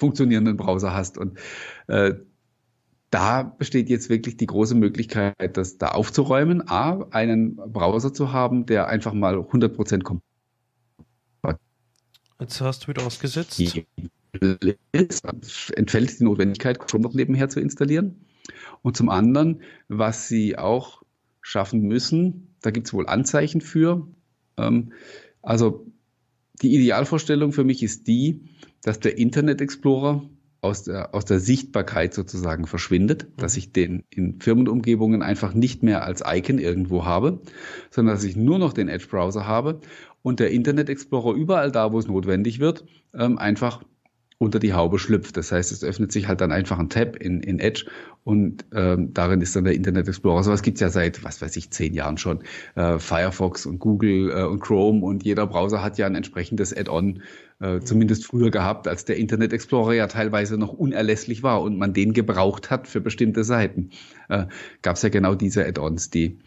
funktionierenden Browser hast. Und äh, da besteht jetzt wirklich die große Möglichkeit, das da aufzuräumen, a, einen Browser zu haben, der einfach mal 100% kommt Jetzt hast du wieder ausgesetzt. entfällt die Notwendigkeit, Chrome noch nebenher zu installieren. Und zum anderen, was sie auch schaffen müssen, da gibt es wohl Anzeichen für. Ähm, also die Idealvorstellung für mich ist die, dass der Internet Explorer aus der, aus der Sichtbarkeit sozusagen verschwindet, mhm. dass ich den in Firmenumgebungen einfach nicht mehr als Icon irgendwo habe, sondern dass ich nur noch den Edge-Browser habe und der Internet Explorer überall da, wo es notwendig wird, ähm, einfach unter die Haube schlüpft. Das heißt, es öffnet sich halt dann einfach ein Tab in, in Edge und ähm, darin ist dann der Internet Explorer. Sowas gibt's ja seit, was weiß ich, zehn Jahren schon. Äh, Firefox und Google äh, und Chrome und jeder Browser hat ja ein entsprechendes Add-on, äh, mhm. zumindest früher gehabt, als der Internet Explorer ja teilweise noch unerlässlich war und man den gebraucht hat für bestimmte Seiten. Äh, gab's ja genau diese Add-ons, die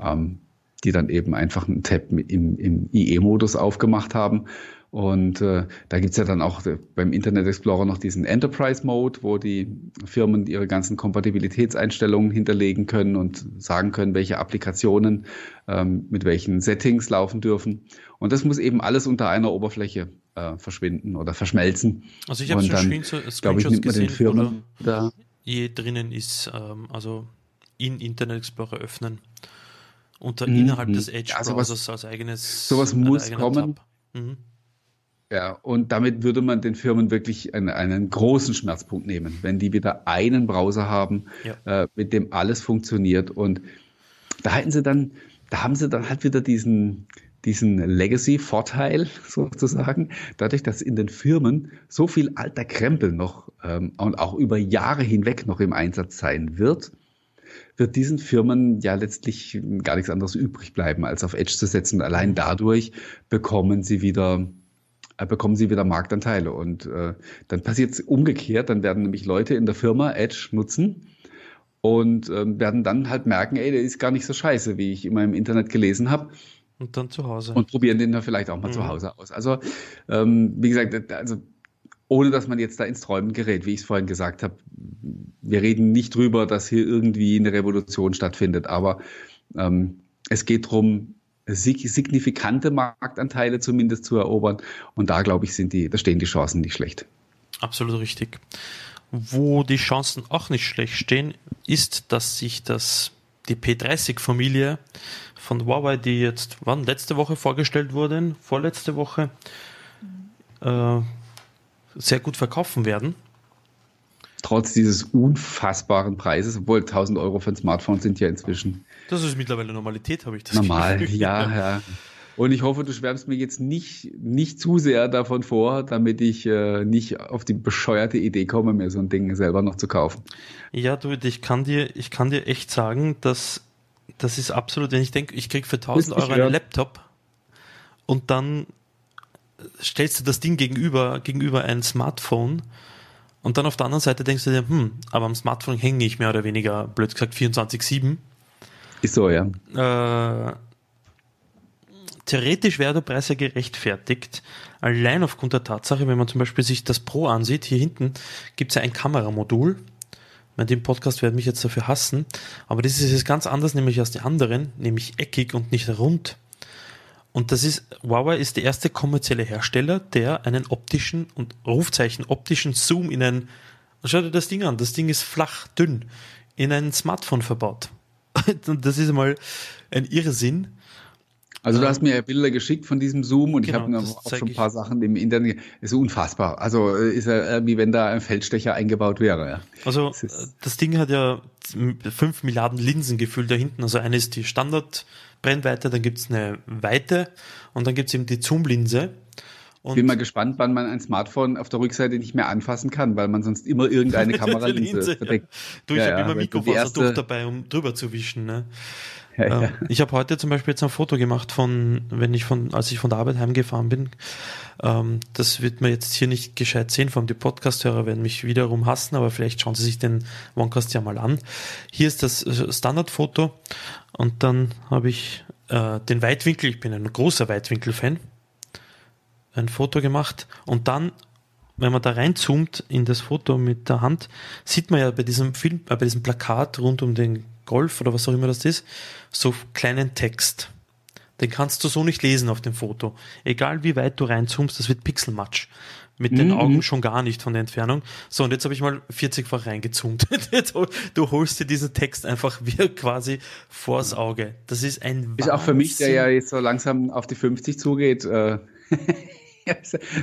ähm, die dann eben einfach einen Tab im, im IE-Modus aufgemacht haben. Und äh, da gibt's ja dann auch beim Internet Explorer noch diesen Enterprise Mode, wo die Firmen ihre ganzen Kompatibilitätseinstellungen hinterlegen können und sagen können, welche Applikationen ähm, mit welchen Settings laufen dürfen. Und das muss eben alles unter einer Oberfläche äh, verschwinden oder verschmelzen. Also ich habe schon Screenshots ich, gesehen, Firmen da je drinnen ist, ähm, also in Internet Explorer öffnen unter mhm. innerhalb des Edge-Browsers ja, als eigenes. Sowas muss kommen. Mhm. Ja, und damit würde man den Firmen wirklich einen, einen, großen Schmerzpunkt nehmen, wenn die wieder einen Browser haben, ja. äh, mit dem alles funktioniert. Und da hätten sie dann, da haben sie dann halt wieder diesen, diesen Legacy-Vorteil sozusagen, dadurch, dass in den Firmen so viel alter Krempel noch ähm, und auch über Jahre hinweg noch im Einsatz sein wird, wird diesen Firmen ja letztlich gar nichts anderes übrig bleiben, als auf Edge zu setzen. Allein dadurch bekommen sie wieder bekommen sie wieder Marktanteile. Und äh, dann passiert es umgekehrt, dann werden nämlich Leute in der Firma Edge nutzen und äh, werden dann halt merken, ey, der ist gar nicht so scheiße, wie ich immer im Internet gelesen habe. Und dann zu Hause. Und probieren den dann vielleicht auch mal mhm. zu Hause aus. Also, ähm, wie gesagt, also ohne dass man jetzt da ins Träumen gerät, wie ich es vorhin gesagt habe. Wir reden nicht drüber, dass hier irgendwie eine Revolution stattfindet, aber ähm, es geht darum, signifikante Marktanteile zumindest zu erobern. Und da, glaube ich, sind die, da stehen die Chancen nicht schlecht. Absolut richtig. Wo die Chancen auch nicht schlecht stehen, ist, dass sich das, die P30-Familie von Huawei, die jetzt, wann, letzte Woche vorgestellt wurde, vorletzte Woche, äh, sehr gut verkaufen werden. Trotz dieses unfassbaren Preises, obwohl 1000 Euro für ein Smartphone sind ja inzwischen. Das ist mittlerweile Normalität, habe ich das Normal, Gefühl. ja, ja. Und ich hoffe, du schwärmst mir jetzt nicht, nicht zu sehr davon vor, damit ich äh, nicht auf die bescheuerte Idee komme, mir so ein Ding selber noch zu kaufen. Ja, du, ich kann dir, ich kann dir echt sagen, dass das ist absolut, wenn ich denke, ich krieg für 1000 Euro einen Laptop und dann stellst du das Ding gegenüber, gegenüber ein Smartphone und dann auf der anderen Seite denkst du dir, hm, aber am Smartphone hänge ich mehr oder weniger, blöd gesagt, 24-7. Ist so, ja. Äh, theoretisch wäre der Preis ja gerechtfertigt, allein aufgrund der Tatsache, wenn man zum Beispiel sich das Pro ansieht, hier hinten gibt es ja ein Kameramodul. In dem Podcast werden mich jetzt dafür hassen, aber das ist jetzt ganz anders, nämlich als die anderen, nämlich eckig und nicht rund. Und das ist, Huawei ist der erste kommerzielle Hersteller, der einen optischen und Rufzeichen optischen Zoom in ein, schau dir das Ding an, das Ding ist flach, dünn, in ein Smartphone verbaut. Das ist mal ein Irrsinn. Also du hast mir ja Bilder geschickt von diesem Zoom und genau, ich habe auch schon ein paar. Sachen im Internet. Das ist unfassbar. Also äh, ist ja wie wenn da ein Feldstecher eingebaut wäre. Ja. Also das, äh, das Ding hat ja fünf Milliarden Linsen gefüllt da hinten. Also eine ist die Standardbrennweite, dann gibt's eine Weite und dann gibt's eben die Zoom-Linse. Ich bin mal gespannt, wann man ein Smartphone auf der Rückseite nicht mehr anfassen kann, weil man sonst immer irgendeine Kameralinse verdeckt. Du, ich ja, habe ja, immer Mikrofasertuch dabei, um drüber zu wischen. Ne? Ja, ja. Ähm, ich habe heute zum Beispiel jetzt ein Foto gemacht von, wenn ich von, als ich von der Arbeit heimgefahren bin. Ähm, das wird man jetzt hier nicht gescheit sehen, vor allem die Podcast-Hörer werden mich wiederum hassen, aber vielleicht schauen Sie sich den Onecast ja mal an. Hier ist das äh, Standardfoto und dann habe ich äh, den Weitwinkel, ich bin ein großer Weitwinkel-Fan, ein Foto gemacht und dann wenn man da reinzoomt in das Foto mit der Hand, sieht man ja bei diesem Film, äh, bei diesem Plakat rund um den Golf oder was auch immer das ist, so kleinen Text. Den kannst du so nicht lesen auf dem Foto. Egal wie weit du reinzoomst, das wird Pixelmatsch. Mit mhm. den Augen schon gar nicht von der Entfernung. So, und jetzt habe ich mal 40-fach reingezoomt. du holst dir diesen Text einfach wie quasi vors Auge. Das ist ein Ist auch für mich, der ja jetzt so langsam auf die 50 zugeht, äh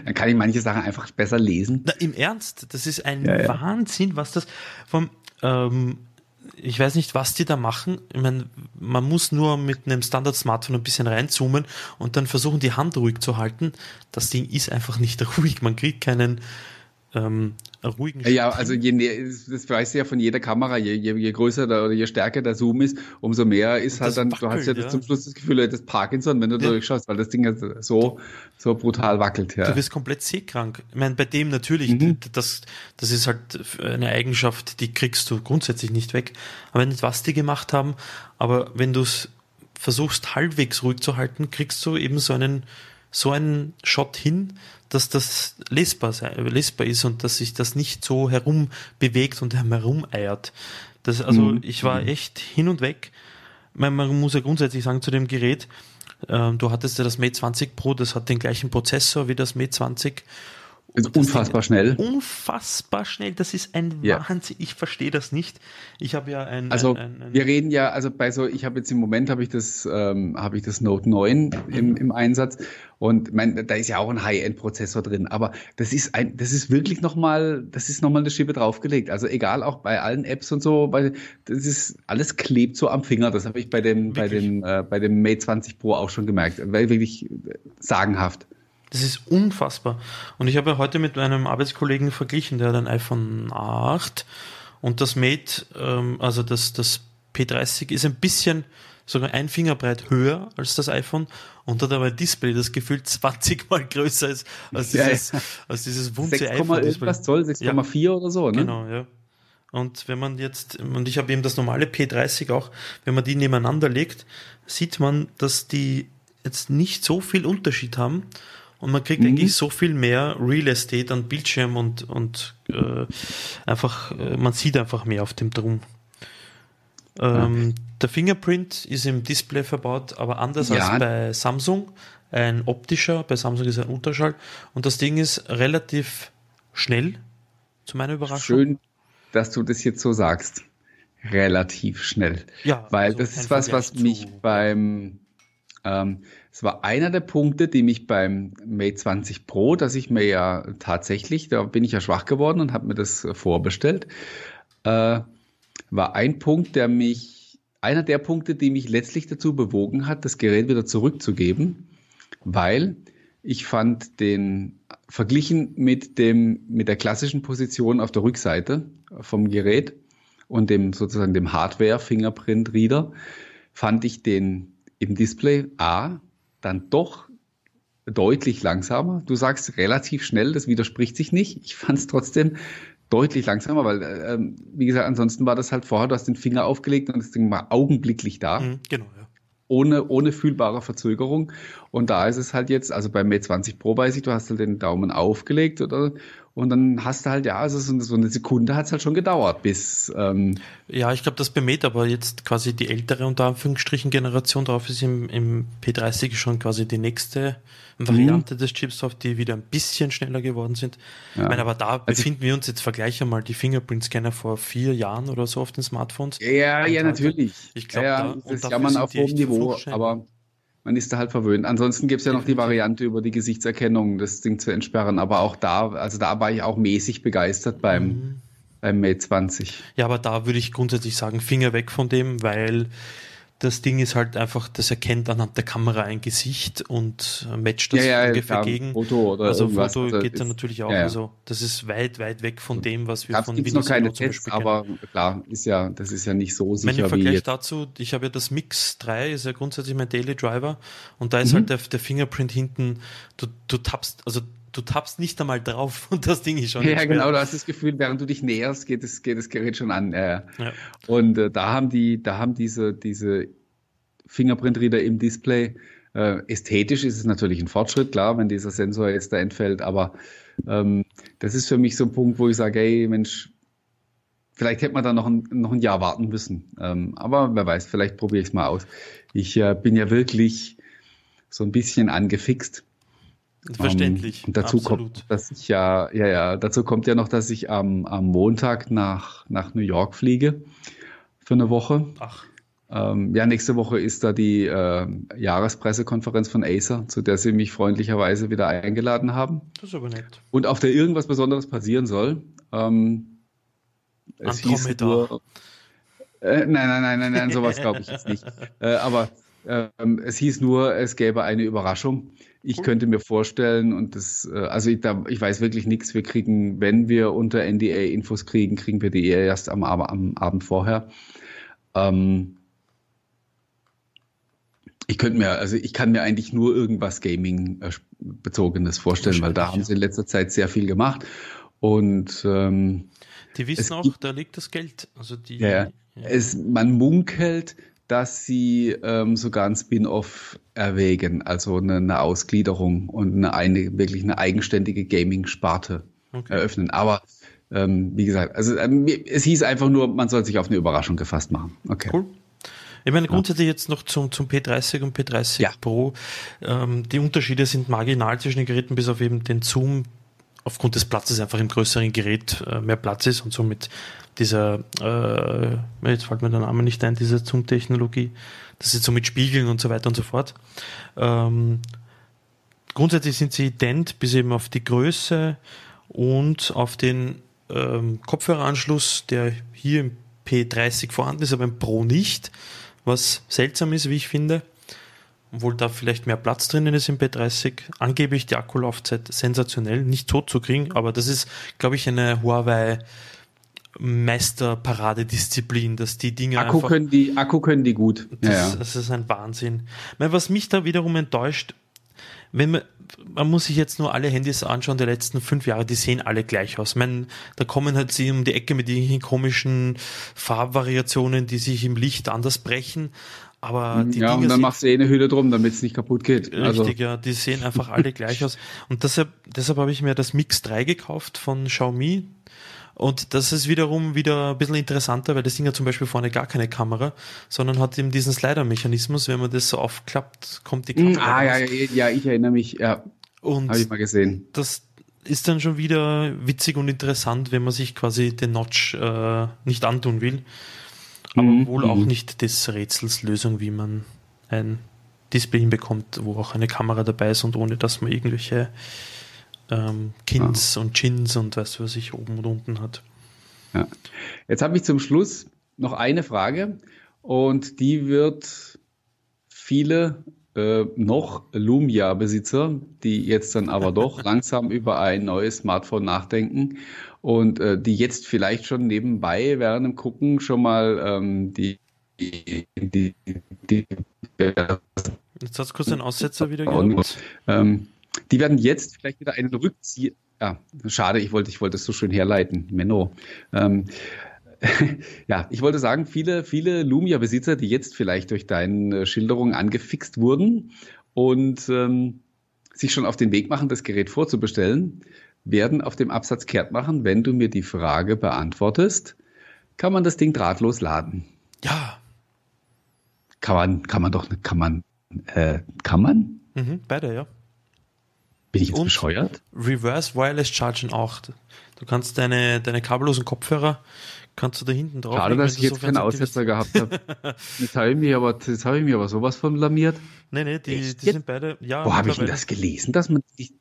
dann kann ich manche Sachen einfach besser lesen. Na, Im Ernst, das ist ein ja, Wahnsinn, was das vom ähm, ich weiß nicht, was die da machen. Ich meine, man muss nur mit einem Standard-Smartphone ein bisschen reinzoomen und dann versuchen, die Hand ruhig zu halten. Das Ding ist einfach nicht ruhig. Man kriegt keinen ähm, ruhigen Ja, also je näher, das weißt du ja von jeder Kamera, je, je, je größer der, oder je stärker der Zoom ist, umso mehr ist halt dann, wackelt, du hast ja, ja. zum Schluss das Gefühl, das Parkinson, wenn du ja. durchschaust, weil das Ding so, so brutal wackelt. Ja. Du wirst komplett sehkrank. Ich meine, bei dem natürlich, mhm. das, das ist halt eine Eigenschaft, die kriegst du grundsätzlich nicht weg. Aber nicht, was die gemacht haben, aber wenn du es versuchst, halbwegs ruhig zu halten, kriegst du eben so einen, so einen Shot hin, dass das lesbar, sei, lesbar ist und dass sich das nicht so herum bewegt und herumeiert. Das, also mhm. ich war echt hin und weg. Man, man muss ja grundsätzlich sagen zu dem Gerät, äh, du hattest ja das Mate 20 Pro, das hat den gleichen Prozessor wie das Mate 20 ist unfassbar schnell. Unfassbar schnell. Das ist ein ja. Wahnsinn. Ich verstehe das nicht. Ich habe ja ein. Also ein, ein, wir reden ja, also bei so, ich habe jetzt im Moment habe ich das, ähm, habe ich das Note 9 im, im Einsatz und mein, da ist ja auch ein High-End-Prozessor drin. Aber das ist ein, das ist wirklich nochmal, das ist nochmal eine Schiebe draufgelegt. Also egal auch bei allen Apps und so, weil das ist alles klebt so am Finger. Das habe ich bei dem, wirklich? bei dem, äh, bei dem Mate 20 Pro auch schon gemerkt. Weil wirklich sagenhaft. Das ist unfassbar. Und ich habe ja heute mit einem Arbeitskollegen verglichen, der hat ein iPhone 8 und das Mate, ähm, also das, das P30 ist ein bisschen sogar ein Fingerbreit höher als das iPhone und hat aber ein Display, das gefühlt 20 mal größer ist als dieses, ja, ja. als dieses Wunze iPhone. Was Zoll, 6,4 ja. oder so, ne? Genau, ja. Und wenn man jetzt, und ich habe eben das normale P30 auch, wenn man die nebeneinander legt, sieht man, dass die jetzt nicht so viel Unterschied haben und man kriegt mhm. eigentlich so viel mehr Real Estate an Bildschirm und, und äh, einfach, äh, man sieht einfach mehr auf dem Drum. Ähm, ja. Der Fingerprint ist im Display verbaut, aber anders ja. als bei Samsung. Ein optischer, bei Samsung ist ein Unterschall. Und das Ding ist relativ schnell, zu meiner Überraschung. Schön, dass du das jetzt so sagst. Relativ schnell. Ja, weil also das ist was, was mich beim es war einer der Punkte, die mich beim Mate 20 Pro, dass ich mir ja tatsächlich, da bin ich ja schwach geworden und habe mir das vorbestellt, äh, war ein Punkt, der mich, einer der Punkte, die mich letztlich dazu bewogen hat, das Gerät wieder zurückzugeben, weil ich fand den verglichen mit dem, mit der klassischen Position auf der Rückseite vom Gerät und dem sozusagen dem Hardware Fingerprint Reader, fand ich den im Display A dann doch deutlich langsamer. Du sagst relativ schnell, das widerspricht sich nicht. Ich fand es trotzdem deutlich langsamer, weil, äh, wie gesagt, ansonsten war das halt vorher, du hast den Finger aufgelegt und das Ding war augenblicklich da. Mhm, genau, ja. ohne, ohne fühlbare Verzögerung. Und da ist es halt jetzt, also beim Mate 20 Pro weiß ich, du hast halt den Daumen aufgelegt oder und dann hast du halt, ja, also so eine Sekunde hat es halt schon gedauert, bis. Ähm ja, ich glaube, das bemäht aber jetzt quasi die ältere unter Anführungsstrichen Generation drauf ist im, im P30 schon quasi die nächste Variante mhm. des Chips drauf, die wieder ein bisschen schneller geworden sind. Ja. Ich meine, aber da also befinden wir uns jetzt, vergleichen mal die Fingerprint-Scanner vor vier Jahren oder so auf den Smartphones. Ja, ja, natürlich. Ich glaube, ja, ja, da, das ist ja man auf hohem Niveau, aber man ist da halt verwöhnt. Ansonsten gibt es ja noch die Variante über die Gesichtserkennung, das Ding zu entsperren. Aber auch da, also da war ich auch mäßig begeistert beim, mhm. beim Mate 20. Ja, aber da würde ich grundsätzlich sagen, Finger weg von dem, weil das Ding ist halt einfach, das erkennt anhand der Kamera ein Gesicht und matcht das ja, ja, ungefähr klar, gegen. Foto also Foto also geht dann natürlich auch. Ja, also das ist weit, weit weg von dem, was wir das von Windows noch keine Tests, aber klar, ist ja, das ist ja nicht so sicher. Mein Vergleich wie dazu, ich habe ja das Mix 3, ist ja grundsätzlich mein Daily Driver und da ist mhm. halt der, der Fingerprint hinten, du, du tappst, also du tappst nicht einmal drauf und das Ding ist schon. Ja, genau, du hast das Gefühl, während du dich näherst, geht das, geht das Gerät schon an. Äh. Ja. Und äh, da haben die, da haben diese, diese Fingerprint-Reader im Display. Äh, ästhetisch ist es natürlich ein Fortschritt, klar, wenn dieser Sensor jetzt da entfällt, aber ähm, das ist für mich so ein Punkt, wo ich sage, hey, Mensch, vielleicht hätte man da noch ein, noch ein Jahr warten müssen. Ähm, aber wer weiß, vielleicht probiere ich es mal aus. Ich äh, bin ja wirklich so ein bisschen angefixt Verständlich. Um, und dazu absolut. kommt, dass ich ja, ja, ja, dazu kommt ja noch, dass ich am, am Montag nach, nach New York fliege für eine Woche. Ach. Ähm, ja, nächste Woche ist da die äh, Jahrespressekonferenz von Acer, zu der sie mich freundlicherweise wieder eingeladen haben. Das ist aber nett. Und auf der irgendwas Besonderes passieren soll. Ähm, es hieß nur, äh, nein, nein, nein, nein, nein, sowas glaube ich jetzt nicht. Äh, aber ähm, es hieß nur, es gäbe eine Überraschung. Ich könnte mir vorstellen, und das, äh, also ich, da, ich weiß wirklich nichts, wir kriegen, wenn wir unter NDA Infos kriegen, kriegen wir die erst am, am Abend vorher. Ähm, ich könnte mir, also ich kann mir eigentlich nur irgendwas Gaming-bezogenes äh, vorstellen, weil da haben sie in letzter Zeit sehr viel gemacht. Und ähm, die wissen auch, gibt, da liegt das Geld. Also die, ja, ja. Es, man munkelt, dass sie ähm, sogar ein Spin-off erwägen, also eine, eine Ausgliederung und eine, eine, wirklich eine eigenständige Gaming-Sparte okay. eröffnen. Aber ähm, wie gesagt, also ähm, es hieß einfach nur, man soll sich auf eine Überraschung gefasst machen. Okay. Cool. Ich meine, grundsätzlich jetzt noch zum, zum P30 und P30 ja. Pro. Ähm, die Unterschiede sind marginal zwischen den Geräten, bis auf eben den Zoom aufgrund des Platzes einfach im größeren Gerät äh, mehr Platz ist und somit dieser, äh, jetzt fällt mir der Name nicht ein, diese Zoom-Technologie, das ist so mit Spiegeln und so weiter und so fort. Ähm, grundsätzlich sind sie ident, bis eben auf die Größe und auf den ähm, Kopfhöreranschluss, der hier im P30 vorhanden ist, aber im Pro nicht, was seltsam ist, wie ich finde obwohl da vielleicht mehr Platz drinnen ist im P30. Angeblich die Akkulaufzeit sensationell, nicht tot zu kriegen, aber das ist, glaube ich, eine Huawei Meisterparadedisziplin, dass die Dinge Akku einfach, können die Akku können die gut. Das, ja, ja. das ist ein Wahnsinn. Was mich da wiederum enttäuscht, wenn man, man muss sich jetzt nur alle Handys anschauen der letzten fünf Jahre, die sehen alle gleich aus. Meine, da kommen halt sie um die Ecke mit irgendwelchen komischen Farbvariationen, die sich im Licht anders brechen. Aber die ja, Dinge und dann machst du eh eine Hülle drum, damit es nicht kaputt geht. Richtig, also. ja, die sehen einfach alle gleich aus. Und deshalb, deshalb habe ich mir das Mix 3 gekauft von Xiaomi. Und das ist wiederum wieder ein bisschen interessanter, weil das Ding hat zum Beispiel vorne gar keine Kamera, sondern hat eben diesen Slider-Mechanismus. Wenn man das so aufklappt, kommt die Kamera. Ah, ja, ja, ja, ich erinnere mich, ja. Und habe ich mal gesehen. Das ist dann schon wieder witzig und interessant, wenn man sich quasi den Notch äh, nicht antun will aber mhm. wohl auch mhm. nicht des Rätsels Lösung, wie man ein Display hinbekommt, wo auch eine Kamera dabei ist und ohne dass man irgendwelche ähm, Kins ja. und Chins und was weiß ich oben und unten hat. Ja. Jetzt habe ich zum Schluss noch eine Frage und die wird viele äh, noch Lumia-Besitzer, die jetzt dann aber doch langsam über ein neues Smartphone nachdenken und äh, die jetzt vielleicht schon nebenbei während dem Gucken schon mal ähm, die, die, die, die Jetzt hat es kurz einen Aussetzer wieder gehabt. Ähm, die werden jetzt vielleicht wieder einen Rückzieher. Ja, schade, ich wollte, ich wollte es so schön herleiten. Menno. Ähm, ja, ich wollte sagen, viele, viele Lumia-Besitzer, die jetzt vielleicht durch deine Schilderung angefixt wurden und ähm, sich schon auf den Weg machen, das Gerät vorzubestellen, werden auf dem Absatz kehrt machen, wenn du mir die Frage beantwortest, kann man das Ding drahtlos laden? Ja. Kann man, kann man doch, kann man, äh, kann man? Mhm, beide, ja. Bin ich jetzt Und bescheuert? Reverse Wireless Charging auch. Du kannst deine, deine kabellosen Kopfhörer, kannst du da hinten drauf. Schade, dass ich jetzt keinen Aussetzer gehabt habe. Jetzt habe ich mich aber, habe ich mich aber sowas von blamiert. Nee, nee, die, die sind beide, ja. Wo habe ich denn das gelesen, dass man die,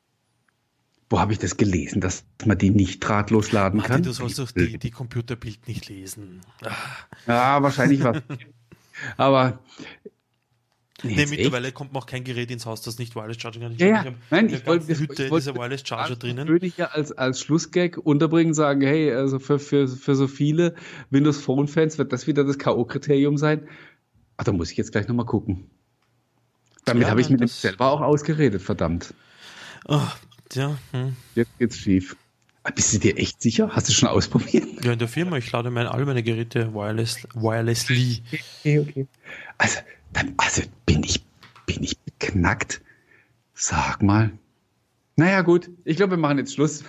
wo habe ich das gelesen, dass man die nicht drahtlos laden Martin, kann? du sollst doch die, die Computerbild nicht lesen. Ah. Ja, wahrscheinlich was. aber nee, Nee, mittlerweile kommt mir auch kein Gerät ins Haus, das nicht Wireless Charging hat. Ja, ja. Ich habe Nein, ich wollte- ganzen ich Hütte wollte- diese Wireless Charger drinnen. Würde ich ja als, als Schlussgag unterbringen, sagen, hey, also für, für, für so viele Windows Phone Fans wird das wieder das K.O.-Kriterium sein. Ach, da muss ich jetzt gleich nochmal gucken. Damit Ja, habe ich mir das- selber auch ausgeredet, verdammt. Oh, ja, hm. Jetzt geht's schief. Bist du dir echt sicher? Hast du schon ausprobiert? ja, in der Firma, ich lade mein, all meine Geräte wireless, wirelessly. Okay, okay. Also, dann, also bin ich, bin ich beknackt? Sag mal. Naja, gut. Ich glaube, wir machen jetzt Schluss.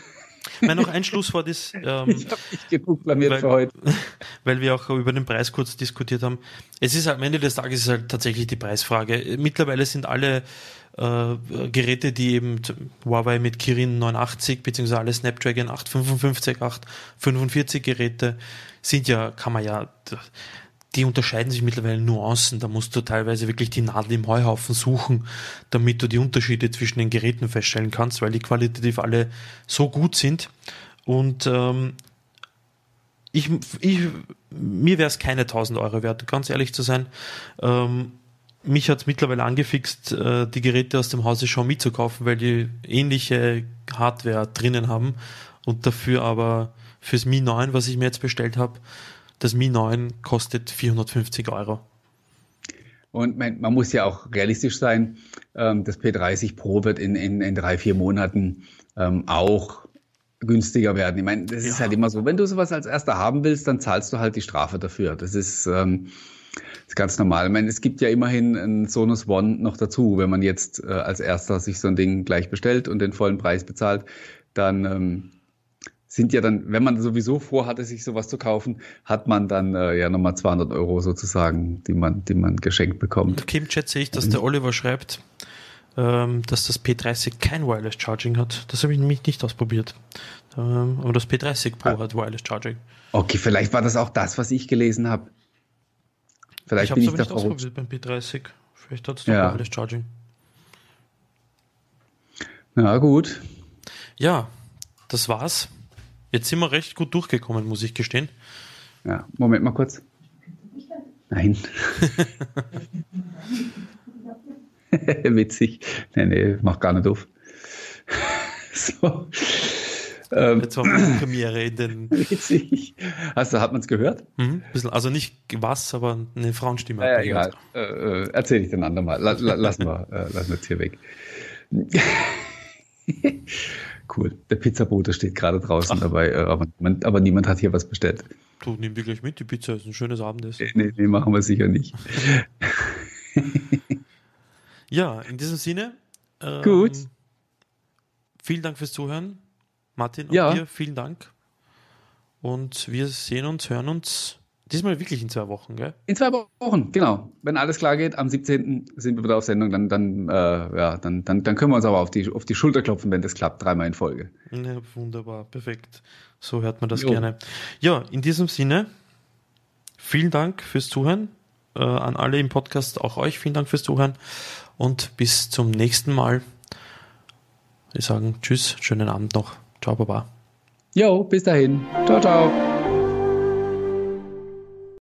Mein noch ein Schlusswort ist, ähm, Ich habe nicht genug blamiert Weil- für heute. weil wir auch über den Preis kurz diskutiert haben. Es ist halt, am Ende des Tages ist halt tatsächlich die Preisfrage. Mittlerweile sind alle äh, Geräte, die eben Huawei mit Kirin 980 beziehungsweise alle Snapdragon 855, 845 Geräte sind ja, kann man ja, die unterscheiden sich mittlerweile in Nuancen. Da musst du teilweise wirklich die Nadel im Heuhaufen suchen, damit du die Unterschiede zwischen den Geräten feststellen kannst, weil die qualitativ alle so gut sind. Und ähm, ich, ich, mir wäre es keine 1000 Euro wert, ganz ehrlich zu sein. Ähm, mich hat es mittlerweile angefixt, äh, die Geräte aus dem Hause Xiaomi zu kaufen, weil die ähnliche Hardware drinnen haben und dafür aber fürs Mi 9, was ich mir jetzt bestellt habe, das Mi 9 kostet 450 Euro. Und man, man muss ja auch realistisch sein. Ähm, das P30 Pro wird in, in, in drei, vier Monaten ähm, auch günstiger werden. Ich meine, das ist Ja. halt immer so, wenn du sowas als erster haben willst, dann zahlst du halt die Strafe dafür. Das ist, ähm, ist ganz normal. Ich meine, es gibt ja immerhin ein Sonos One noch dazu. Wenn man jetzt äh, als erster sich so ein Ding gleich bestellt und den vollen Preis bezahlt, dann ähm, sind ja dann, wenn man sowieso vorhatte, sich sowas zu kaufen, hat man dann äh, ja nochmal 200 Euro sozusagen, die man, die man geschenkt bekommt. Okay, im Chat sehe ich, dass der Oliver schreibt, ähm, dass das P30 kein Wireless Charging hat. Das habe ich nämlich nicht ausprobiert. Ähm, aber das P30 Pro Ah. hat Wireless Charging. Okay, vielleicht war das auch das, was ich gelesen habe. Ich Vielleicht habe bin es ich aber nicht ausprobiert beim P30. Vielleicht hat es doch Ja. Charging. Na gut. Ja, das war's. Jetzt sind wir recht gut durchgekommen, muss ich gestehen. Ja, Moment mal kurz. Nein. Witzig. Nee, nee, mach gar nicht auf. so. Ähm, Jetzt war die Premiere in den. witzig. Hast du, hat man es gehört? Mhm, bisschen, also nicht was, aber eine Frauenstimme. Ja, egal. Äh, äh, erzähl ich den andermal. La, la, lassen wir äh, lassen wir jetzt hier weg. cool. Der Pizzabote steht gerade draußen dabei, äh, aber, aber niemand hat hier was bestellt. Du, nimm wir gleich mit, die Pizza ist ein schönes Abendessen. Nee, nee, machen wir sicher nicht. Ja, in diesem Sinne. ähm, Gut. Vielen Dank fürs Zuhören. Martin, Ja. dir vielen Dank. Und wir sehen uns, hören uns diesmal wirklich in zwei Wochen, gell? In zwei Wochen, genau. Wenn alles klar geht, am 17. sind wir wieder auf Sendung, dann, dann, äh, ja, dann, dann, dann können wir uns aber auf die, auf die Schulter klopfen, wenn das klappt, dreimal in Folge. Ja, wunderbar, perfekt. So hört man das Jo. gerne. Ja, in diesem Sinne, vielen Dank fürs Zuhören. Äh, an alle im Podcast, auch euch vielen Dank fürs Zuhören. Und bis zum nächsten Mal. Wir sagen Tschüss, schönen Abend noch. Ciao, Baba. Jo, bis dahin. Ciao, ciao.